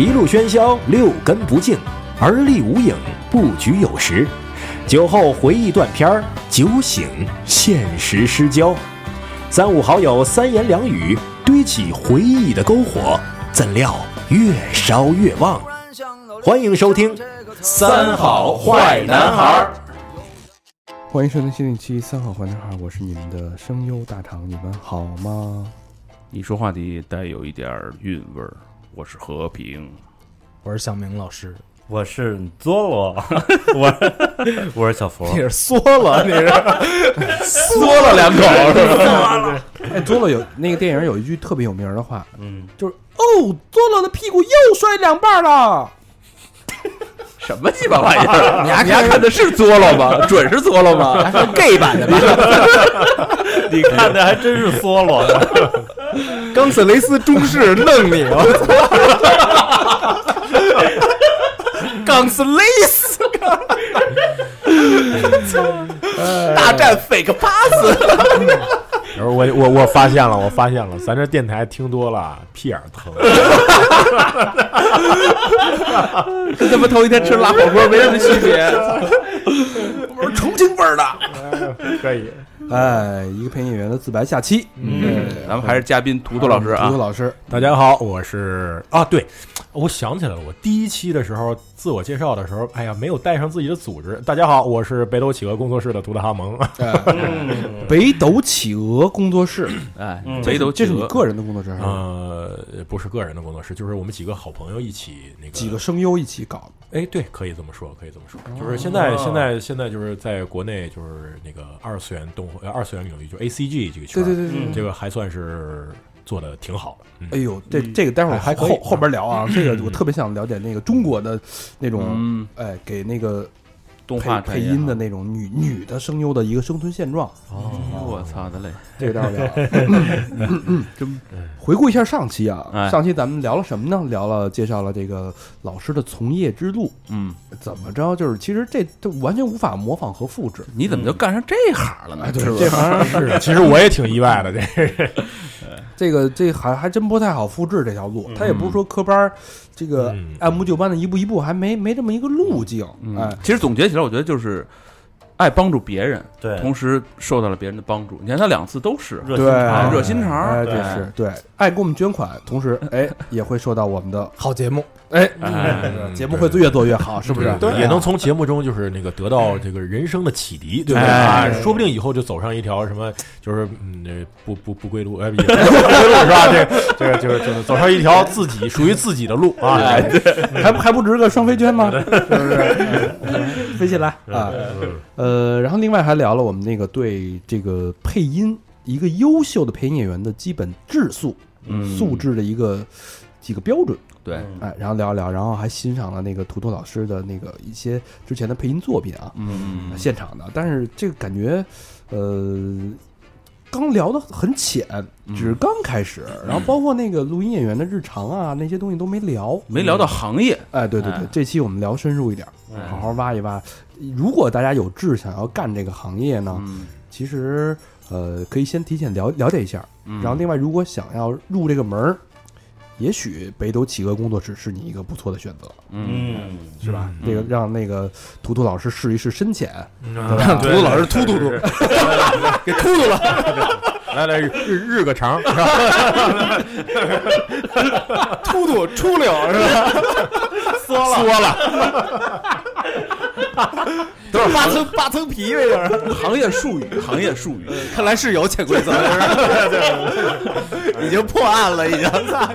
一路喧嚣，六根不净，而立无影，不局有时。酒后回忆断片儿，酒醒现实失焦。三五好友三言两语，堆起回忆的篝火，怎料越烧越旺。欢迎收听《三好坏男孩儿》。欢迎收听新一期《三好坏男孩》，我是你们的声优大厂，你们好吗？你说话得带有一点儿韵味儿。我是和平，我是小明老师，我是佐罗，我我是小佛，你是缩了，你是。缩了。两口是吧？哎，佐罗有那个电影有一句特别有名的话，嗯，就是哦，佐罗的屁股又摔两半了。什么鸡巴玩意儿？你还你还看的是佐罗吗？准是佐罗吗？还是 gay 版的吧？你看的还真是梭罗，冈瑟雷斯中式弄你，我操！冈瑟雷斯，大战 fake pass，我我我发现了，我发现了，咱这电台听多了，屁眼儿疼。跟他妈头一天吃辣火锅没什么区别。我是重庆味儿的。可以，哎，一个配音演员的自白下期，嗯，咱们还是嘉宾图图老师啊。图图。老师，大家好，我是啊，对，我想起来了，我第一期的时候自我介绍的时候，哎呀，没有带上自己的组织。大家好，我是北斗企鹅工作室的图特哈蒙。哎，北斗企鹅工作室，哎嗯，北斗这是企鹅你个人的工作室呃，不是个人的工作室，就是我们几个好朋友一起那个几个声优一起搞？哎，对，可以这么说，可以这么说，就是现在现在现在就是在国内就是那个二次元动画、呃二次元领域，就 A C G 这个圈儿，对对对对。嗯这个还算是做的挺好的。嗯。哎呦，这这个待会儿还可以后后边聊啊，这个我特别想了解那个中国的那种，嗯，哎，给那个动画配音的那种女女的声优的一个生存现状，哦，我操的嘞！这个待会儿聊。真 回顾一下上期啊，哎上期咱们聊了什么呢？聊了介绍了这个老师的从业之路，嗯，怎么着？就是其实这这完全无法模仿和复制。你怎么就干上这行了呢？这行是，其实我也挺意外的，这 这个这还还真不太好复制这条路。他也不是说科班儿，这个嗯按部就班的一步一步，还没没这么一个路径。嗯哎，其实总结起来，我觉得就是爱帮助别人，对，同时受到了别人的帮助。你看他两次都是，热对心肠热心肠哎，对这是对，爱给我们捐款，同时 哎也会受到我们的好节目，哎哎节目会越做越好，是不是？对，也能从节目中就是那个得到这个人生的启迪，对不对？哎啊，说不定以后就走上一条什么，就是嗯，呃不不不归路，哎，也不 归路是吧？这这个就是就是走上一条自己属于自己的路啊！哎，还还不值个双飞娟吗？是不是？哎飞起来啊！呃，然后另外还聊了我们那个对这个配音一个优秀的配音演员的基本质素、嗯。素质的一个几个标准，对，哎，然后聊一聊，然后还欣赏了那个图图老师的那个一些之前的配音作品啊，嗯，现场的，但是这个感觉，呃。刚聊的很浅，只是刚开始，然后包括那个录音演员的日常啊，那些东西都没聊。没聊到行业，哎，对对对哎，这期我们聊深入一点，嗯好好挖一挖。如果大家有志想要干这个行业呢，嗯，其实呃可以先提前了了解一下。嗯。然后另外，如果想要入这个门儿，也许北斗企鹅工作室是你一个不错的选择，嗯，嗯，是吧？嗯。这个让那个图图老师试一试深浅，让图图老师突突突，给突突了，来来日日个长，是吧？突突出溜是吧？缩了，缩了，都是八层八层皮，呗就是。行业术语，行业术语，看来是有潜规则 已经破案了，已经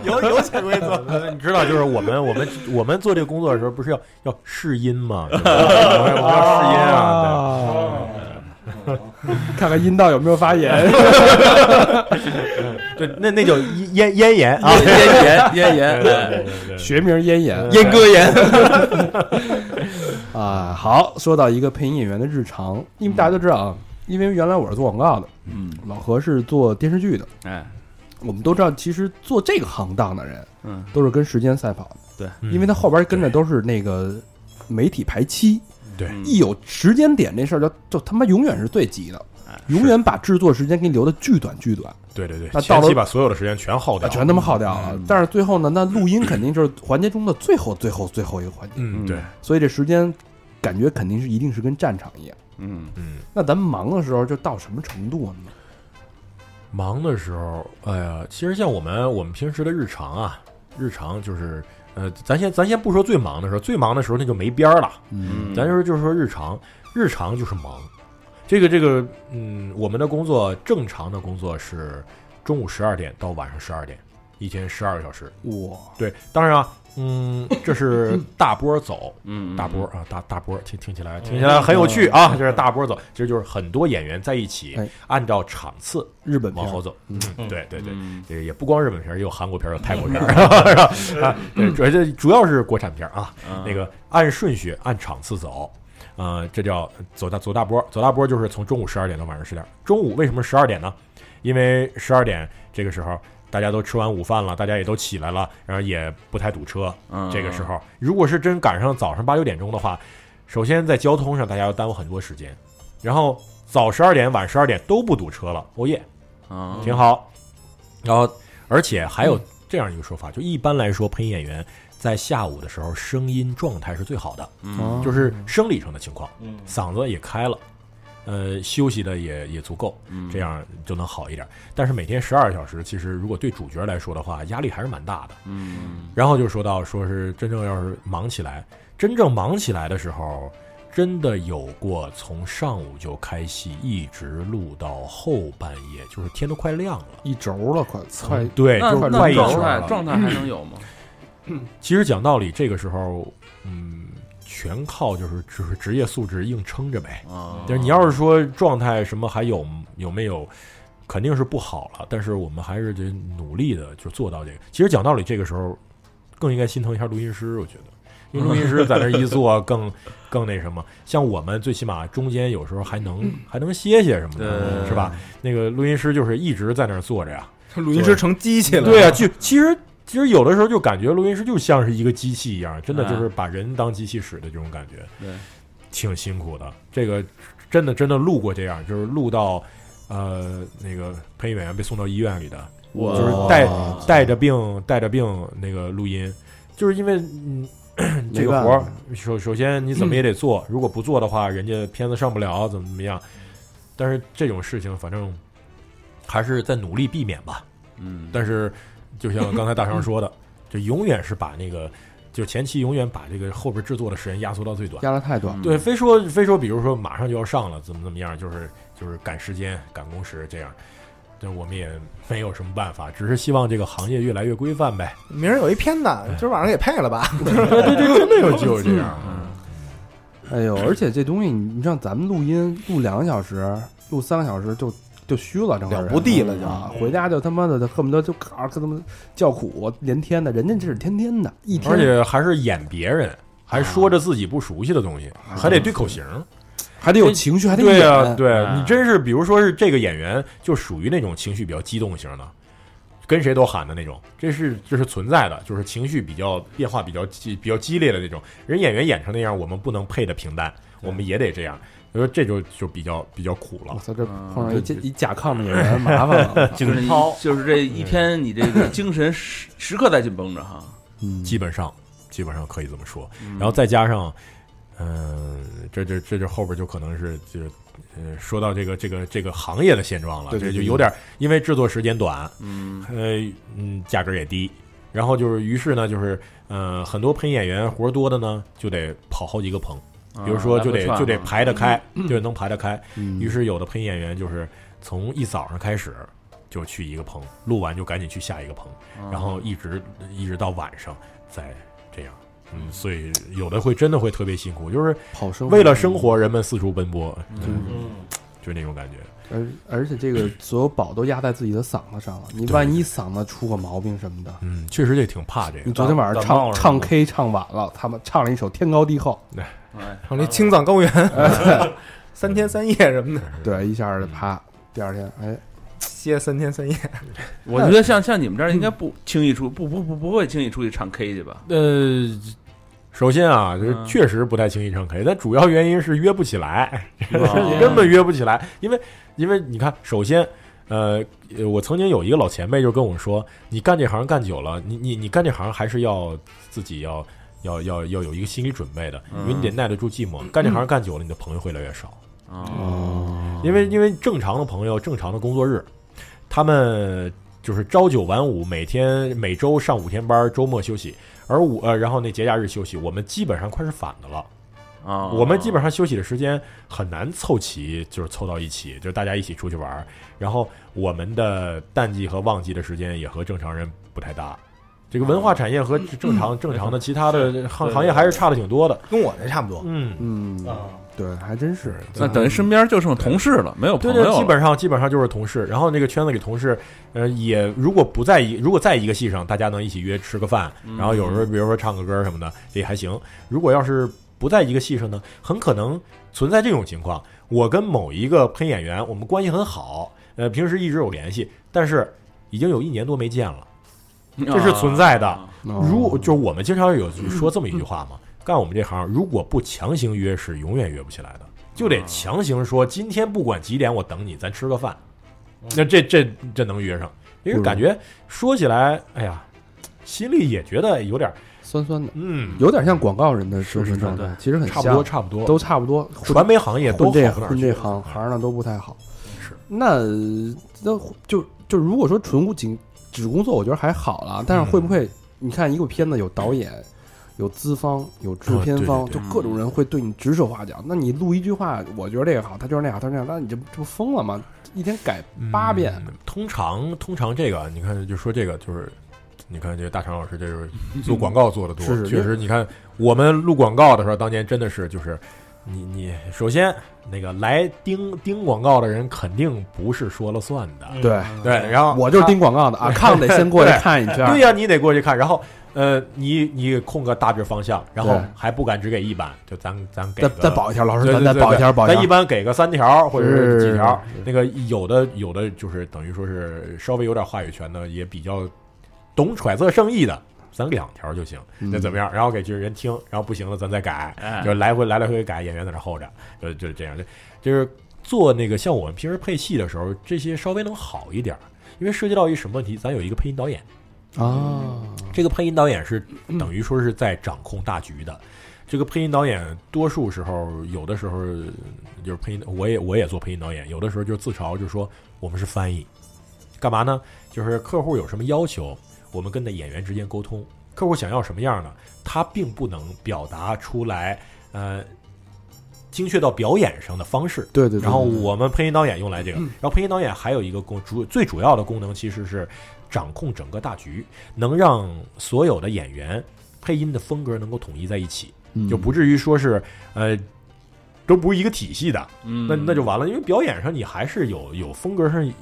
有有潜规则。你知道，就是我们我们我们做这个工作的时候，不是要要试音吗？我们要试音啊，啊，看看阴道有没有发炎。对，那那叫咽咽炎啊，咽炎，咽炎，学名咽炎，阉割炎，啊，好，说到一个配音演员的日常，因为大家都知道啊，因为原来我是做广告的，嗯，老何是做电视剧的，哎，我们都知道，其实做这个行当的人嗯，都是跟时间赛跑的，对，嗯。因为他后边跟着都是那个媒体排期，对。嗯。一有时间点这事儿就就他妈永远是最急的，永远把制作时间给你留的巨短巨短，对对对，那到了前期把所有的时间全耗掉，啊全他妈耗掉了。但是最后呢，那录音肯定就是环节中的最后最后最后一个环节，嗯，对，所以这时间感觉肯定是一定是跟战场一样。嗯嗯，那咱们忙的时候就到什么程度呢？忙的时候，哎呀，其实像我们我们平时的日常啊，日常就是，呃，咱先咱先不说最忙的时候，最忙的时候那就没边儿了，嗯咱就是就是说日常，日常就是忙。这个这个，嗯，我们的工作正常的工作是中午十二点到晚上十二点，一天十二个小时。哇，对，当然啊，嗯，这是 大波走，嗯，大波啊，大大波，听听起来听起来很有趣啊，这是大波走，其实就是很多演员在一起哎，按照场次日本往后走。嗯，对对对，嗯这个也不光日本片儿，也有韩国片儿，有泰国片 儿，是吧？啊，对，主要这主要是国产片儿啊。那个按顺序按场次走，呃，这叫走大走大波，走大波就是从中午十二点到晚上十点。中午为什么十二点呢？因为十二点这个时候大家都吃完午饭了，大家也都起来了，然后也不太堵车。嗯这个时候，如果是真赶上早上八九点钟的话，首先在交通上大家要耽误很多时间，然后早十二点晚十二点都不堵车了，哦耶，啊，挺好。然后，而且还有这样一个说法，就一般来说，配音演员在下午的时候声音状态是最好的，嗯就是生理上的情况，嗯嗓子也开了，呃，休息的也也足够，嗯这样就能好一点。但是每天十二小时，其实如果对主角来说的话，压力还是蛮大的。嗯然后就说到，说是真正要是忙起来，真正忙起来的时候，真的有过从上午就开戏，一直录到后半夜，就是天都快亮了。一轴了，快快对，快一圈了。状态还能有吗？其实讲道理，这个时候，嗯，全靠就是就是职业素质硬撑着呗。啊，就是你要是说状态什么还有有没有，肯定是不好了。但是我们还是得努力的就做到这个。其实讲道理，这个时候更应该心疼一下录音师，我觉得。因为录音师在那一坐更更那什么，像我们最起码中间有时候还能还能歇歇什么的，是吧？那个录音师就是一直在那儿坐着呀，录音师成机器了。对啊，就其实其实有的时候就感觉录音师就像是一个机器一样，真的哎就是把人当机器使的这种感觉，对，挺辛苦的。这个真的真的录过这样，就是录到呃那个配音演员被送到医院里的，就是带带着病带着病那个录音，就是因为嗯。这个活儿，首首先你怎么也得做，如果不做的话，人家片子上不了，怎么怎么样。但是这种事情，反正还是在努力避免吧。嗯，但是，就像刚才大成说的，就永远是把那个，就前期永远把这个后边制作的时间压缩到最短。压的太短。对，非说非说，比如说马上就要上了，怎么怎么样，就是就是赶时间、赶工时这样。但我们也没有什么办法，只是希望这个行业越来越规范呗。明儿有一片子，今儿晚上给配了吧？对对对，真的有就是这样。哎呦，而且这东西，你像咱们录音录两个小时，录三个小时就就虚了，整个人了不地了就啊！回家就他妈的恨不得就咔跟他们叫苦连天的，人家这是天天的，一天而且还是演别人，还说着自己不熟悉的东西，还得对口型。还得有情绪，还得对呀、演对啊你真是，比如说是这个演员，就属于那种情绪比较激动型的，跟谁都喊的那种，这是这是存在的，就是情绪比较变化比较激比较激烈的那种。人演员演成那样，我们不能配的平淡，我们也得这样。所以说这就就比较比较苦了我。操，这碰上一甲一甲亢的演员，麻烦了。就是你就是这一天，你这个 精神时时刻在紧绷着哈。嗯，基本上基本上可以这么说。然后再加上，嗯、这这这就后边就可能是就是。呃，说到这个这个这个行业的现状了，对对对这就有点，因为制作时间短，嗯呃嗯，价格也低，然后就是于是呢，就是呃，很多配音演员活多的呢，就得跑好几个棚，比如说就得就得排得开，就得能排得开。嗯。于是有的配音演员就是从一早上开始就去一个棚，录完就赶紧去下一个棚，然后一直一直到晚上再这样。嗯，所以有的会真的会特别辛苦，就是为了生活，人们四处奔波，嗯。嗯，就那种感觉。而而且这个 所有宝都压在自己的嗓子上了，你万一嗓子出个毛病什么的，嗯，确实这挺怕这个。你昨天晚上唱唱 K 唱晚了，他们唱了一首《天高地厚 哎唱那青藏高原，三天三夜什么的，》，对，一下就啪，第二天哎，歇三天三夜。我觉得像像你们这儿应该不轻易出不不不不会轻易出去唱 K 去吧？呃，首先啊，就是嗯确实不太轻易唱 K，但主要原因是约不起来，哦 根本约不起来。因为因为你看，首先，呃，呃我曾经有一个老前辈就跟我说，你干这行干久了，你你你干这行还是要自己要要要要有一个心理准备的，因为你得耐得住寂寞。干这行干久了，你的朋友会越来越少。哦，因为因为正常的朋友，正常的工作日，他们就是朝九晚五，每天每周上五天班，周末休息，而我呃，然后那节假日休息，我们基本上快是反的了。啊，我们基本上休息的时间很难凑齐，就是凑到一起，就是大家一起出去玩儿。然后我们的淡季和旺季的时间也和正常人不太搭。这个文化产业和正常正常的其他的行行业还是差的挺多的。跟我这差不多。嗯，嗯，对，还真是。那等于身边就剩同事了，没有朋对对，友，基本上基本上就是同事，然后那个圈子里同事，呃，也如果不在一如果在一个戏上，大家能一起约吃个饭，然后有时候比如说唱个歌什么的也还行。如果要是不在一个戏上呢，很可能存在这种情况：我跟某一个配音演员，我们关系很好，呃，平时一直有联系，但是已经有一年多没见了。这是存在的啊如就是我们经常有说这么一句话嘛，干我们这行，如果不强行约，是永远约不起来的，就得强行说今天不管几点我等你，咱吃个饭。那这这这能约上，因为感觉说起来，哎呀，心里也觉得有点，酸酸的，嗯，有点像广告人的精是是对神状态，其实很差不多，差不多，都差不多。传媒行业都混这混这行行呢都不太好。是那那就就如果说纯仅只工作，我觉得还好了。但是会不会你看一个片子有导演、有资方、有制片方，哦对对就各种人会对你指手画脚？那你录一句话，我觉得这个好，他就是那样，他那样，那你这这不疯了吗？一天改八遍，嗯通常通常这个，你看就说这个就是，你看这个大常老师，这是做广告做的多，是是确实，你看我们录广告的时候，当年真的是就是。你你首先那个来盯盯广告的人肯定不是说了算的，对对，然后我就是盯广告的啊，看得先过去看一圈。对呀、你得过去看，然后呃，你你空个大致方向，然后还不敢只给一版，就咱咱给再再保一条，老师咱再保一条，保一条。咱一般给个三条或者是是几条，那个有的有的就是等于说是稍微有点话语权的，也比较懂揣测圣意的，咱两条就行，嗯那怎么样？然后给就是人听，然后不行了咱再改，哎就来回来来回回改，演员在那候着，就就这样，就就是做那个像我们平时配戏的时候，这些稍微能好一点，因为涉及到一什么问题，咱有一个配音导演。啊，这个配音导演是等于说是在掌控大局的。这个配音导演多数时候，有的时候就是配音，我也我也做配音导演，有的时候就自嘲，就说我们是翻译，干嘛呢？就是客户有什么要求，我们跟那演员之间沟通，客户想要什么样呢，他并不能表达出来，呃，精确到表演上的方式。对对对。然后我们配音导演用来这个，然后配音导演还有一个功主最主要的功能其实是掌控整个大局，能让所有的演员配音的风格能够统一在一起，嗯。就不至于说是呃都不是一个体系的，嗯。那那就完了。因为表演上你还是有有风格上有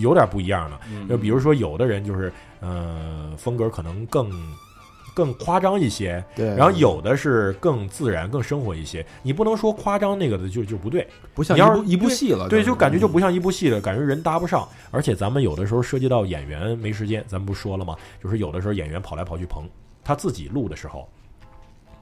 有点不一样的，嗯。就比如说有的人就是呃风格可能更更夸张一些，对，然后有的是更自然、更生活一些。你不能说夸张那个的就就不对，不像你要一部一部戏了，对，是就感觉就不像一部戏了，感觉人搭不上。而且咱们有的时候涉及到演员没时间，咱们不说了吗？就是有的时候演员跑来跑去棚，他自己录的时候，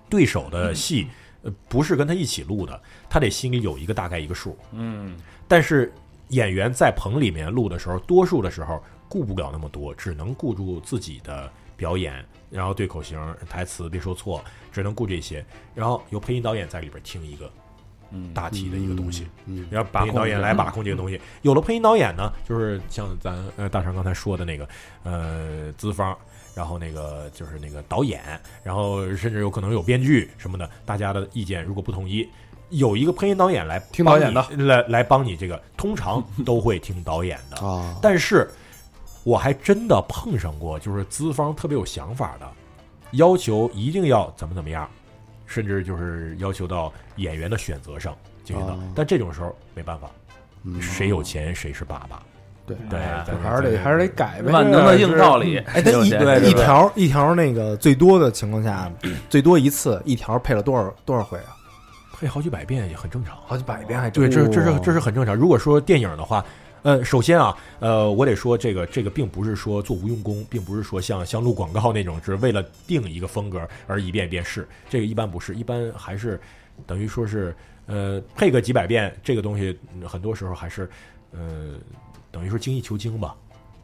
对手的戏呃不是跟他一起录的，他得心里有一个大概一个数。嗯但是演员在棚里面录的时候，多数的时候顾不了那么多，只能顾住自己的表演，然后对口型、台词别说错，只能顾这些。然后由配音导演在里边听一个嗯大体的一个东西，嗯，然后配音导演来把控这个东西。有了配音导演呢，就是像咱呃大成刚才说的那个呃资方。然后那个就是那个导演，然后甚至有可能有编剧什么的，大家的意见如果不统一，有一个配音导演来听导演的来来帮你这个，通常都会听导演的。啊，但是我还真的碰上过，就是资方特别有想法的，要求一定要怎么怎么样，甚至就是要求到演员的选择上进行到。哦但这种时候没办法，嗯谁有钱谁是爸爸。对对，还是得还是得改呗。万能的硬道理，哎，他一对一条一条那个最多的情况下，最多一次一条配了多少多少回啊？配好几百遍也很正常。好几百遍还对，这这是这是很正常。如果说电影的话，呃，首先啊，呃，我得说这个这个并不是说做无用功，并不是说像像录广告那种，是为了定一个风格而一遍一遍试，这个一般不是，一般还是等于说是呃配个几百遍，这个东西嗯很多时候还是呃等于说精益求精吧，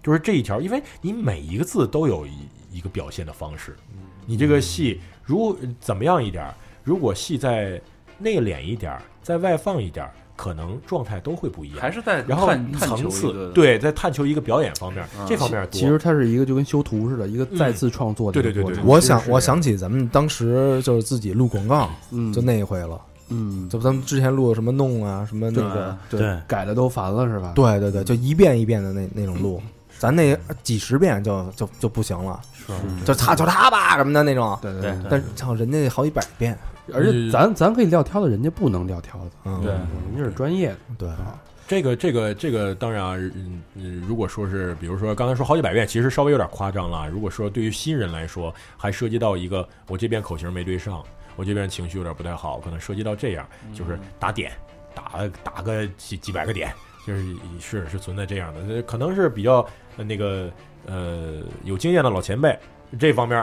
就是这一条，因为你每一个字都有一一个表现的方式，你这个戏如怎么样一点儿，如果戏再内敛一点儿，再外放一点儿，可能状态都会不一样。还是在然后探探层次对，在探求一个表演方面，啊这方面多。其实它是一个就跟修图似的，一个再次创作的对对对我想我想起咱们当时就是自己录广告，嗯，就那一回了。嗯，就咱们之前录的什么弄啊，什么那个，对对。改的都烦了是吧？对对对，就一遍一遍的那那种录，咱那几十遍就就就不行了，是。就他就他吧什么的那种。对对对但是像人家好几百遍，而且咱咱可以撂挑子，人家不能撂挑子，嗯，对人家是专业的。对，这个这个这个当然啊，嗯嗯，如果说是比如说刚才说好几百遍，其实稍微有点夸张了。如果说对于新人来说，还涉及到一个我这边口型没对上，我这边情绪有点不太好，可能涉及到这样，就是打点，打打个几几百个点，就是是是存在这样的，呃可能是比较呃那个呃有经验的老前辈这方面。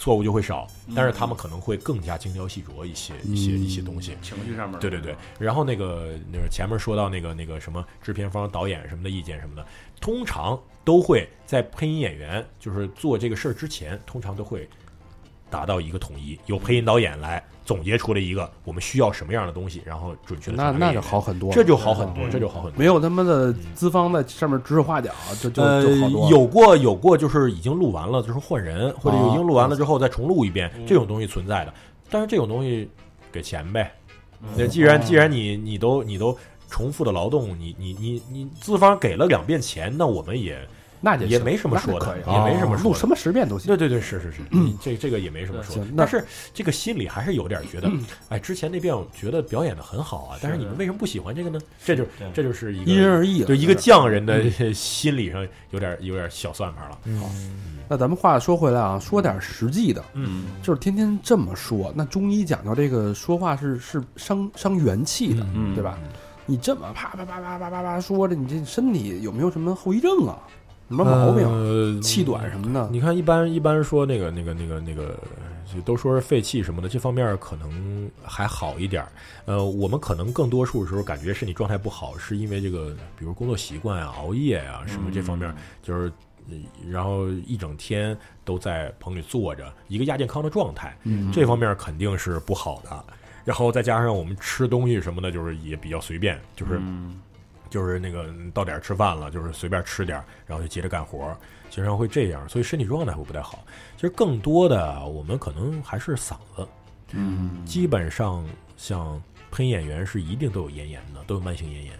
错误就会少，但是他们可能会更加精雕细琢一些一些一些东西。情绪上面，对对对，然后那个那个前面说到那个那个什么制片方、导演什么的意见什么的，通常都会在配音演员就是做这个事儿之前，通常都会达到一个统一，由配音导演来总结出来一个我们需要什么样的东西，然后准确的那那就好，很多，这就好很多，这就好很多。没有他妈的资方在上面指手画脚，就就呃就好多了。有过有过，就是已经录完了，就是换人，或者哦已经录完了之后再重录一遍，这种东西存在的。但是这种东西给钱呗。那既然既然你你都你都重复的劳动，你你你你资方给了两遍钱，那我们也那就也没什么说的，也没什么录什么十遍都行。对对对，是是是，你这这个也没什么说但是这个心里还是有点觉得，哎，之前那遍我觉得表演的很好啊，但是你们为什么不喜欢这个呢？这就这就是一个因人而异了，就一个匠人的心理上有点有点小算盘了。嗯，那咱们话说回来啊，说点实际的，嗯就是天天这么说，那中医讲到这个说话是是伤伤元气的，嗯对吧？你这么啪啪啪啪啪啪啪说着，你这身体有没有什么后遗症啊？什么毛病？呃气短什么的？你看，一般一般说那个那个那个那个，都说是肺气什么的，这方面可能还好一点儿。呃，我们可能更多数时候感觉身体状态不好，是因为这个，比如工作习惯啊、熬夜啊什么这方面，就是，呃然后一整天都在棚里坐着，一个亚健康的状态，嗯这方面肯定是不好的。然后再加上我们吃东西什么的，就是也比较随便，就是嗯就是那个到点儿吃饭了，就是随便吃点儿，然后就接着干活儿，经常会这样，所以身体状态会不太好。其实更多的我们可能还是嗓子，嗯。基本上像配音演员是一定都有咽炎的，都有慢性咽炎，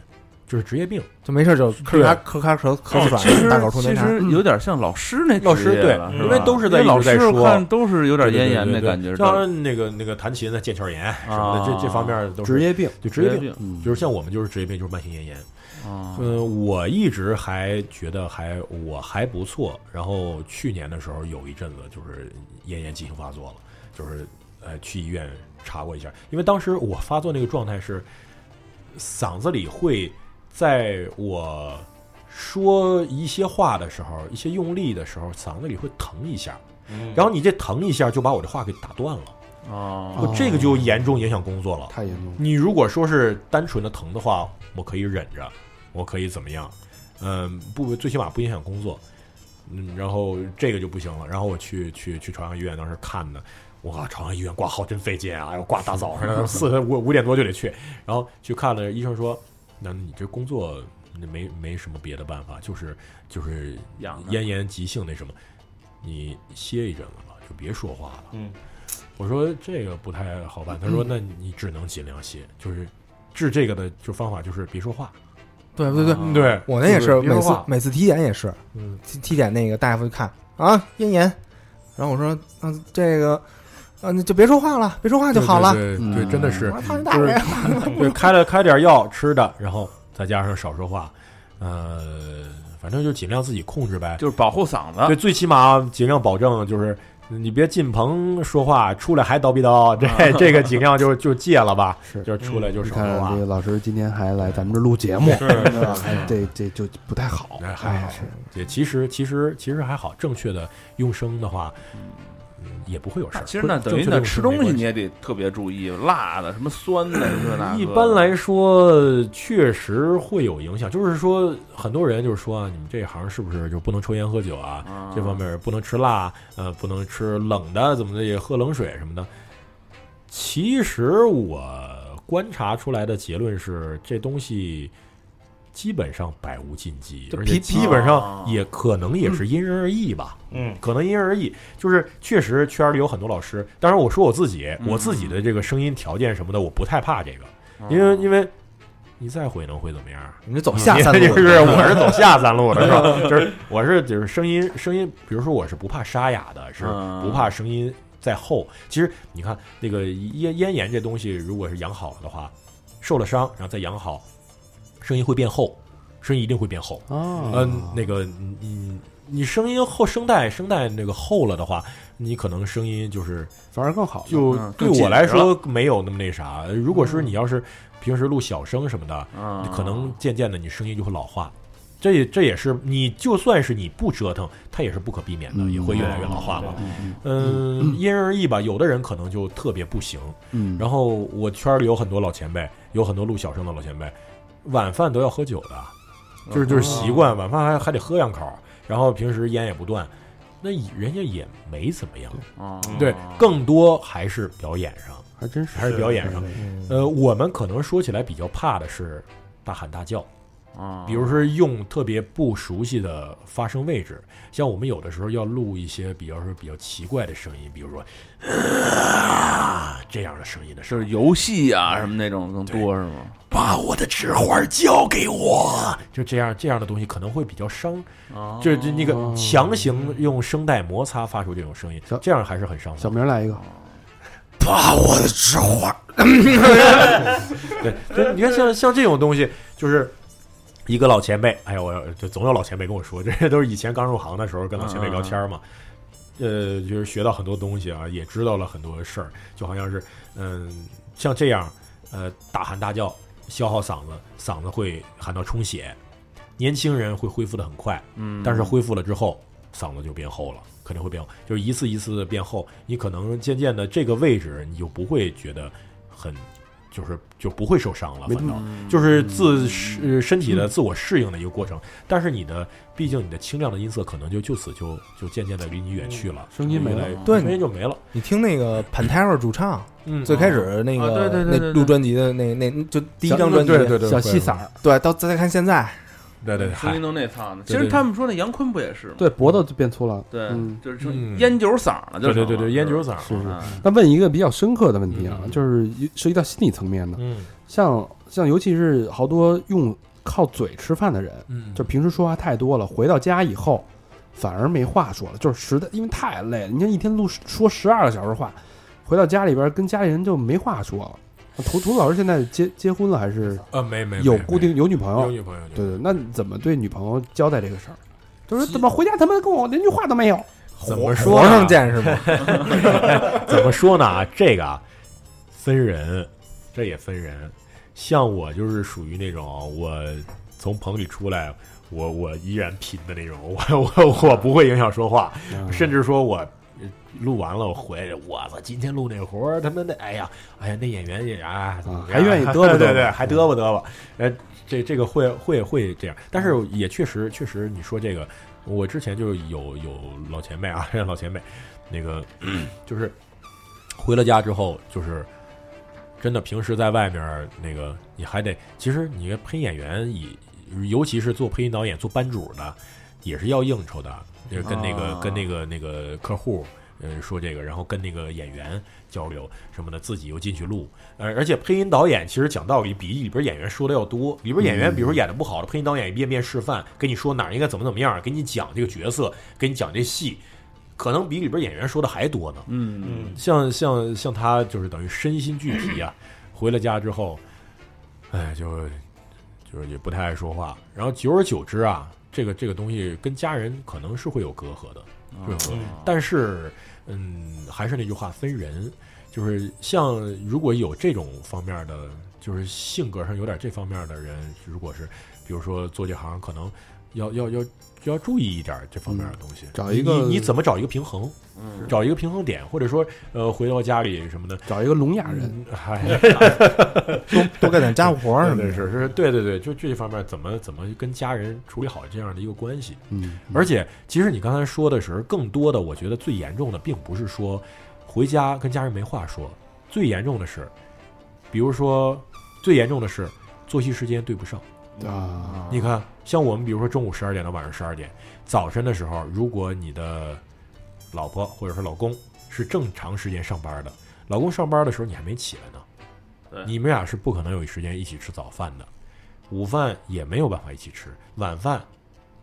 就是职业病。就没事就咳咔咳咔咳咳其喘，实大口吐其痰。实有点像老师那老师对因为都是在老师看都是有点咽炎的感觉，像那个那个弹琴的腱鞘炎什么的，这这方面都是职业病，就职业病。病。嗯，就是像我们就是职业病，就是慢性咽炎。啊，嗯，我一直还觉得还我还不错，然后去年的时候有一阵子就是咽炎急性发作了，就是呃去医院查过一下，因为当时我发作那个状态是嗓子里会在我说一些话的时候，一些用力的时候，嗓子里会疼一下，然后你这疼一下就把我的话给打断了，哦，我这个就严重影响工作了。太严重了。你如果说是单纯的疼的话，我可以忍着，我可以怎么样？嗯，不，最起码不影响工作。嗯，然后这个就不行了。然后我去去去朝阳医院，当时看的，哇，朝阳医院挂号真费劲啊，要挂大早上，四五五点多就得去。然后去看了，医生说，那你这工作没没什么别的办法，就是就是咽炎急性那什么，你歇一阵子吧，就别说话了。嗯，我说这个不太好办，他说那你只能尽量歇，就是治这个的就方法就是别说话。对对对，啊对，我那也是每次每次体检也是，嗯，体体检那个大夫就看啊咽炎，然后我说嗯这个啊那就别说话了，别说话就好了。对对对，嗯真的是！对，开了开点药吃的，然后再加上少说话，呃，反正就尽量自己控制呗。就是保护嗓子对，，最起码尽量保证就是你别进棚说话，出来还叨逼叨，这 这个尽量就就戒了吧，是就是出来就你少说话看这。个老师今天还来咱们这录节目，是这这就不太好，哎还好也其实其实其实还好，正确的用声的话，嗯，也不会有事儿。其实那等于那吃东西你也得特别注意，辣的、什么酸的，这那个一般来说，确实会有影响。就是说，很多人就是说啊，你们这一行是不是就不能抽烟喝酒啊？啊这方面不能吃辣，呃，不能吃冷的，怎么的也喝冷水什么的。其实我观察出来的结论是，这东西基本上百无禁忌，而且基本上啊也可能也是因人而异吧。嗯，可能因人而异，就是确实圈里有很多老师。当然，我说我自己，嗯我自己的这个声音条件什么的，我不太怕这个，因为因为你再毁能会怎么样？你走下三路，就是我是走下三路的，是吧？就是我是就是声音声音，比如说我是不怕沙哑的，是嗯不怕声音再厚。其实你看那个咽咽炎这东西，如果是养好了的话，受了伤然后再养好，声音会变厚，声音一定会变厚。哦，嗯，那个你你你声音后声带声带那个厚了的话，你可能声音就是反而更好，就嗯对我来说没有那么那啥。如果是你要是平时录小声什么的，啊可能渐渐的你声音就会老化。这也这也是你就算是你不折腾，它也是不可避免的，嗯也会越来越老化嘛。嗯嗯，因人而异吧。有的人可能就特别不行。嗯，然后我圈里有很多老前辈，有很多录小声的老前辈，晚饭都要喝酒的。就是就是习惯，晚饭还还得喝两口，然后平时烟也不断，那人家也没怎么样。啊对，更多还是表演上，还真是还是表演上。呃，我们可能说起来比较怕的是大喊大叫，啊，比如说用特别不熟悉的发声位置，像我们有的时候要录一些比较说比较奇怪的声音，比如说啊这样的声音的时候。就是，游戏啊什么那种更多是吗？把我的纸花交给我，就这样这样的东西可能会比较伤。啊，就就那个强行用声带摩擦发出这种声音，这样还是很伤小。明来一个，把我的纸花，对，就你看像像这种东西，就是一个老前辈，哎呀，我就总有老前辈跟我说，这些都是以前刚入行的时候跟老前辈聊天嘛，呃，就是学到很多东西啊，也知道了很多事儿，就好像是嗯，像这样，呃，大喊大叫，消耗嗓子，嗓子会喊到充血，年轻人会恢复的很快，嗯，但是恢复了之后，嗓子就变厚了，肯定会变厚，就是一次一次的变厚。你可能渐渐的这个位置，你就不会觉得很，就是就不会受伤了，没反倒嗯。就是自适身体的自我适应的一个过程。但是你的，毕竟你的清亮的音色可能就就此就就渐渐的离你远去了，声音没了对声音就没了。你听那个 Pantera 主唱，嗯，最开始那啊个对对对对对那录专辑的那那就第一张专辑，对对对，小细嗓儿，对，到再看现在，对对声音都那操呢。其实他们说那杨坤不也是吗？对，脖子就变粗了，对嗯，就是说嗯烟酒嗓了，就对对对对，烟酒嗓，是是啊那问一个比较深刻的问题啊，嗯就是涉及到心理层面的，嗯像像尤其是好多用靠嘴吃饭的人，嗯，就平时说话太多了，回到家以后反而没话说了，就是实在因为太累了。你看一天录说十二个小时话，回到家里边跟家里人就没话说了。图图老师现在结结婚了还是呃没没没有固定有女朋友？有女朋友，对对，那怎么对女朋友交代这个事儿？就是怎么回家他妈跟我连句话都没有？怎么说呢皇上见识吗？怎么说呢？啊，这个啊，分人，这也分人。像我就是属于那种，我从棚里出来，我我依然拼的那种，我我我不会影响说话，甚至说我呃录完了，我回来，我操，今天录那活儿，他妈的，哎呀，哎呀，那演员也啊，怎么样？还愿意嘚啵嘚啵 对对，还嘚啵嘚啵，呃，这这个会会会这样，但是也确实确实，你说这个，我之前就有有老前辈啊，老前辈，那个 就是回了家之后，就是真的平时在外面那个，你还得，其实你配音演员也，尤其是做配音导演、做班主的，也是要应酬的，就是跟那个、啊跟那个那个客户。呃，说这个，然后跟那个演员交流什么的，自己又进去录，而，而且配音导演其实讲道理比里边演员说的要多。里边演员，比如说演的不好的，配音导演一遍遍示范，跟你说哪儿应该怎么怎么样，给你讲这个角色，给你讲这戏，可能比里边演员说的还多呢。嗯嗯像像像他就是等于身心俱疲啊，回了家之后，哎，就就是也不太爱说话，然后久而久之啊，这个这个东西跟家人可能是会有隔阂的，会有。但是，嗯，还是那句话，分人，就是像如果有这种方面的，就是性格上有点这方面的人，如果是比如说做这行，可能要要要要注意一点这方面的东西，找一个你你怎么找一个平衡，嗯，找一个平衡点，或者说呃回到家里什么的，找一个聋哑人，多多干点家务活儿什么的。是是，对对对，就这方面怎么怎么跟家人处理好这样的一个关系。嗯，而且，其实你刚才说的时候，更多的我觉得最严重的，并不是说回家跟家人没话说，最严重的是，比如说最严重的是作息时间对不上。啊，你看，像我们比如说中午十二点到晚上十二点，早晨的时候，如果你的老婆或者是老公是正常时间上班的，老公上班的时候你还没起来呢，你们俩是不可能有时间一起吃早饭的，午饭也没有办法一起吃，晚饭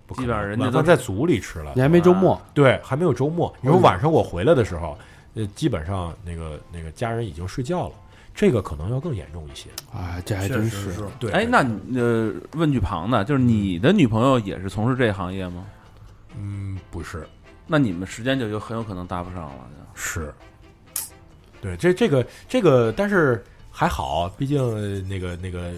不可能基本上人家都晚饭在组里吃了。你，还没周末，对，还没有周末。你说晚上我回来的时候，呃，基本上那个那个家人已经睡觉了，这个可能要更严重一些。啊，这还真是，对，哎，那呃，问句旁的，就是你的女朋友也是从事这行业吗？嗯，不是，那你们时间就有很有可能搭不上了。是，对，这这个这个，但是还好，毕竟呃那个那个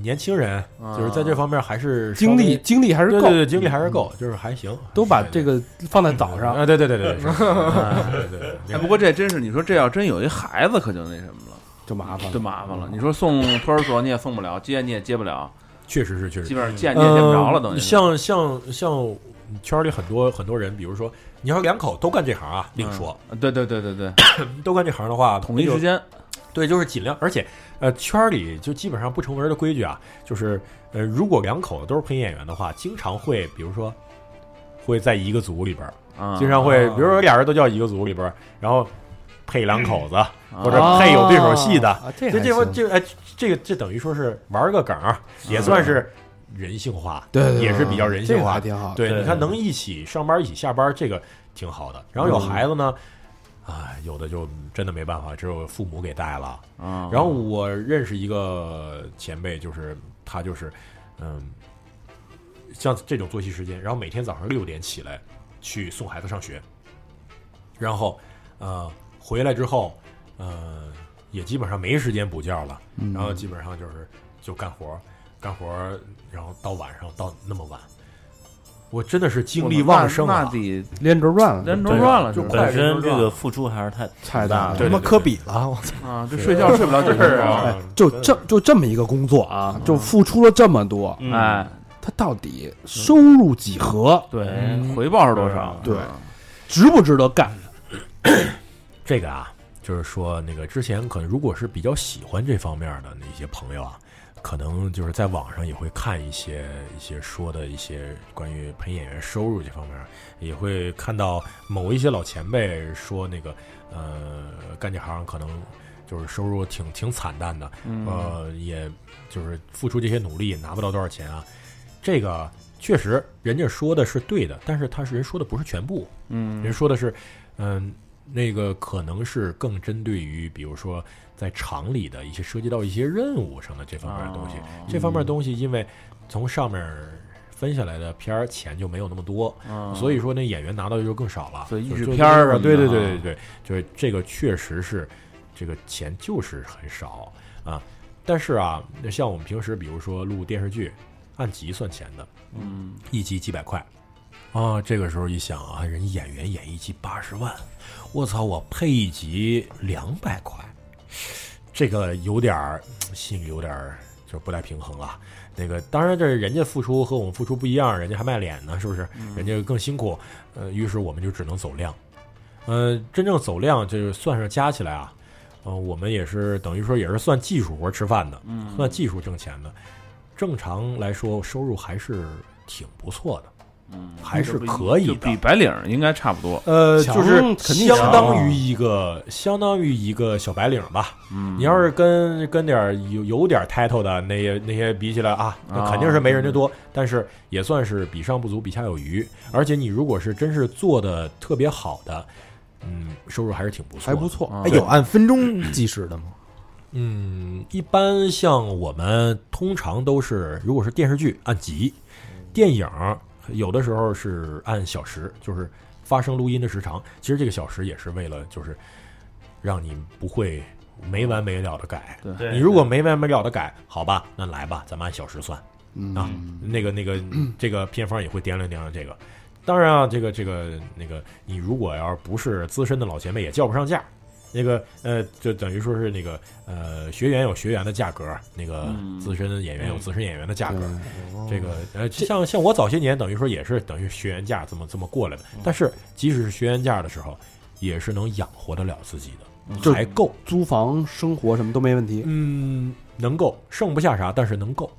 年轻人，就是在这方面还是精力精力还是够，对对对，精力还是够，就是还行，都把这个放在早上，啊，对对对对对，对对 对。哎，不过这真是，你说这要真有一孩子，可就那什么了，就麻烦了。就。麻烦了。你说送托儿所你也送不了，接你也接不了，确实是确实。基。本上见你也见不着了，等于嗯像像像圈里很多很多人，比如说你要两口都干这行啊，另说，嗯对对对对对，都干这行的话，统一时间，对，就是尽量，而且呃，圈里就基本上不成文的规矩啊，就是呃，如果两口子都是配音演员的话，经常会，比如说会在一个组里边儿，啊。经常会，比如说俩人都叫一个组里边儿，然后配两口子，或者啊配有对手戏的，啊这这这还行这哎，这个这等于说是玩个梗，也算是人性化，对也是比较人性化。挺好。对，你看能一起上班一起下班，这个挺好的。然后有孩子呢，啊，有的就真的没办法，只有父母给带了。啊，然后我认识一个前辈，就是他就是，嗯，像这种作息时间，然后每天早上六点起来去送孩子上学，然后呃回来之后，呃也基本上没时间补觉了，嗯然后基本上就是就干活，干活，然后到晚上到那么晚，我真的是精力旺盛啊！那得连轴转了，连轴转了，就本身这个付出还是太 太大了。对他妈科比了，我操！啊，这睡觉睡不了几个是钟啊哎，就这就这么一个工作啊，就付出了这么多，嗯哎，他到底收入几何，对，回报是多少？对值不值得干？这个啊，就是说那个之前可能如果是比较喜欢这方面的那些朋友啊，可能就是在网上也会看一些一些说的一些关于陪演员收入这方面，也会看到某一些老前辈说那个呃干这行可能就是收入挺挺惨淡的，呃，也就是付出这些努力拿不到多少钱啊，这个。确实，人家说的是对的，但是他是人说的不是全部，嗯人说的是，嗯，那个可能是更针对于，比如说在厂里的一些涉及到一些任务上的这方面的东西。哦这方面东西，因为从上面分下来的片儿钱就没有那么多，嗯所以说那演员拿到的就更少了。所以译制就就片儿什么的对对对啊对对，就是这个确实是这个钱就是很少啊。但是啊，像我们平时比如说录电视剧，按集算钱的，嗯一集几百块，啊，这个时候一想啊，人演员演一集八十万，我操，我配一集两百块，这个有点儿心里有点儿就不太平衡了。那个当然，这人家付出和我们付出不一样，人家还卖脸呢，是不是？人家更辛苦，呃，于是我们就只能走量。呃，真正走量，就是算上加起来啊，呃，我们也是等于说也是算技术活吃饭的，嗯算技术挣钱的。正常来说，收入还是挺不错的。嗯，还是可以的比白领应该差不多。呃，就是肯定相当于一个相当于一个小白领吧。嗯你要是跟跟点儿有有点 title 的那些那些比起来啊，那啊肯定是没人家多，但是也算是比上不足，比下有余。而且你如果是真是做的特别好的，嗯，收入还是挺不错，还不。错。啊哎，有按分钟计时的吗？嗯，一般像我们通常都是，如果是电视剧按集，电影儿有的时候是按小时，就是发生录音的时长，其实这个小时也是为了就是让你不会没完没了的改。对你如果没完没了的改，好吧，那来吧，咱们按小时算。嗯啊，那个那个这个片方也会掂量掂量这个。当然啊，这个这个那个，你如果要是不是资深的老前辈，也叫不上价。那个呃，就等于说是那个呃，学员有学员的价格，那个嗯资深演员有资深演员的价格。对这个呃，像像我早些年等于说也是等于学员价这么这么过来的，但是即使是学员价的时候，也是能养活得了自己的，还够。租房生活什么都没问题。嗯，能够剩不下啥，但是能够。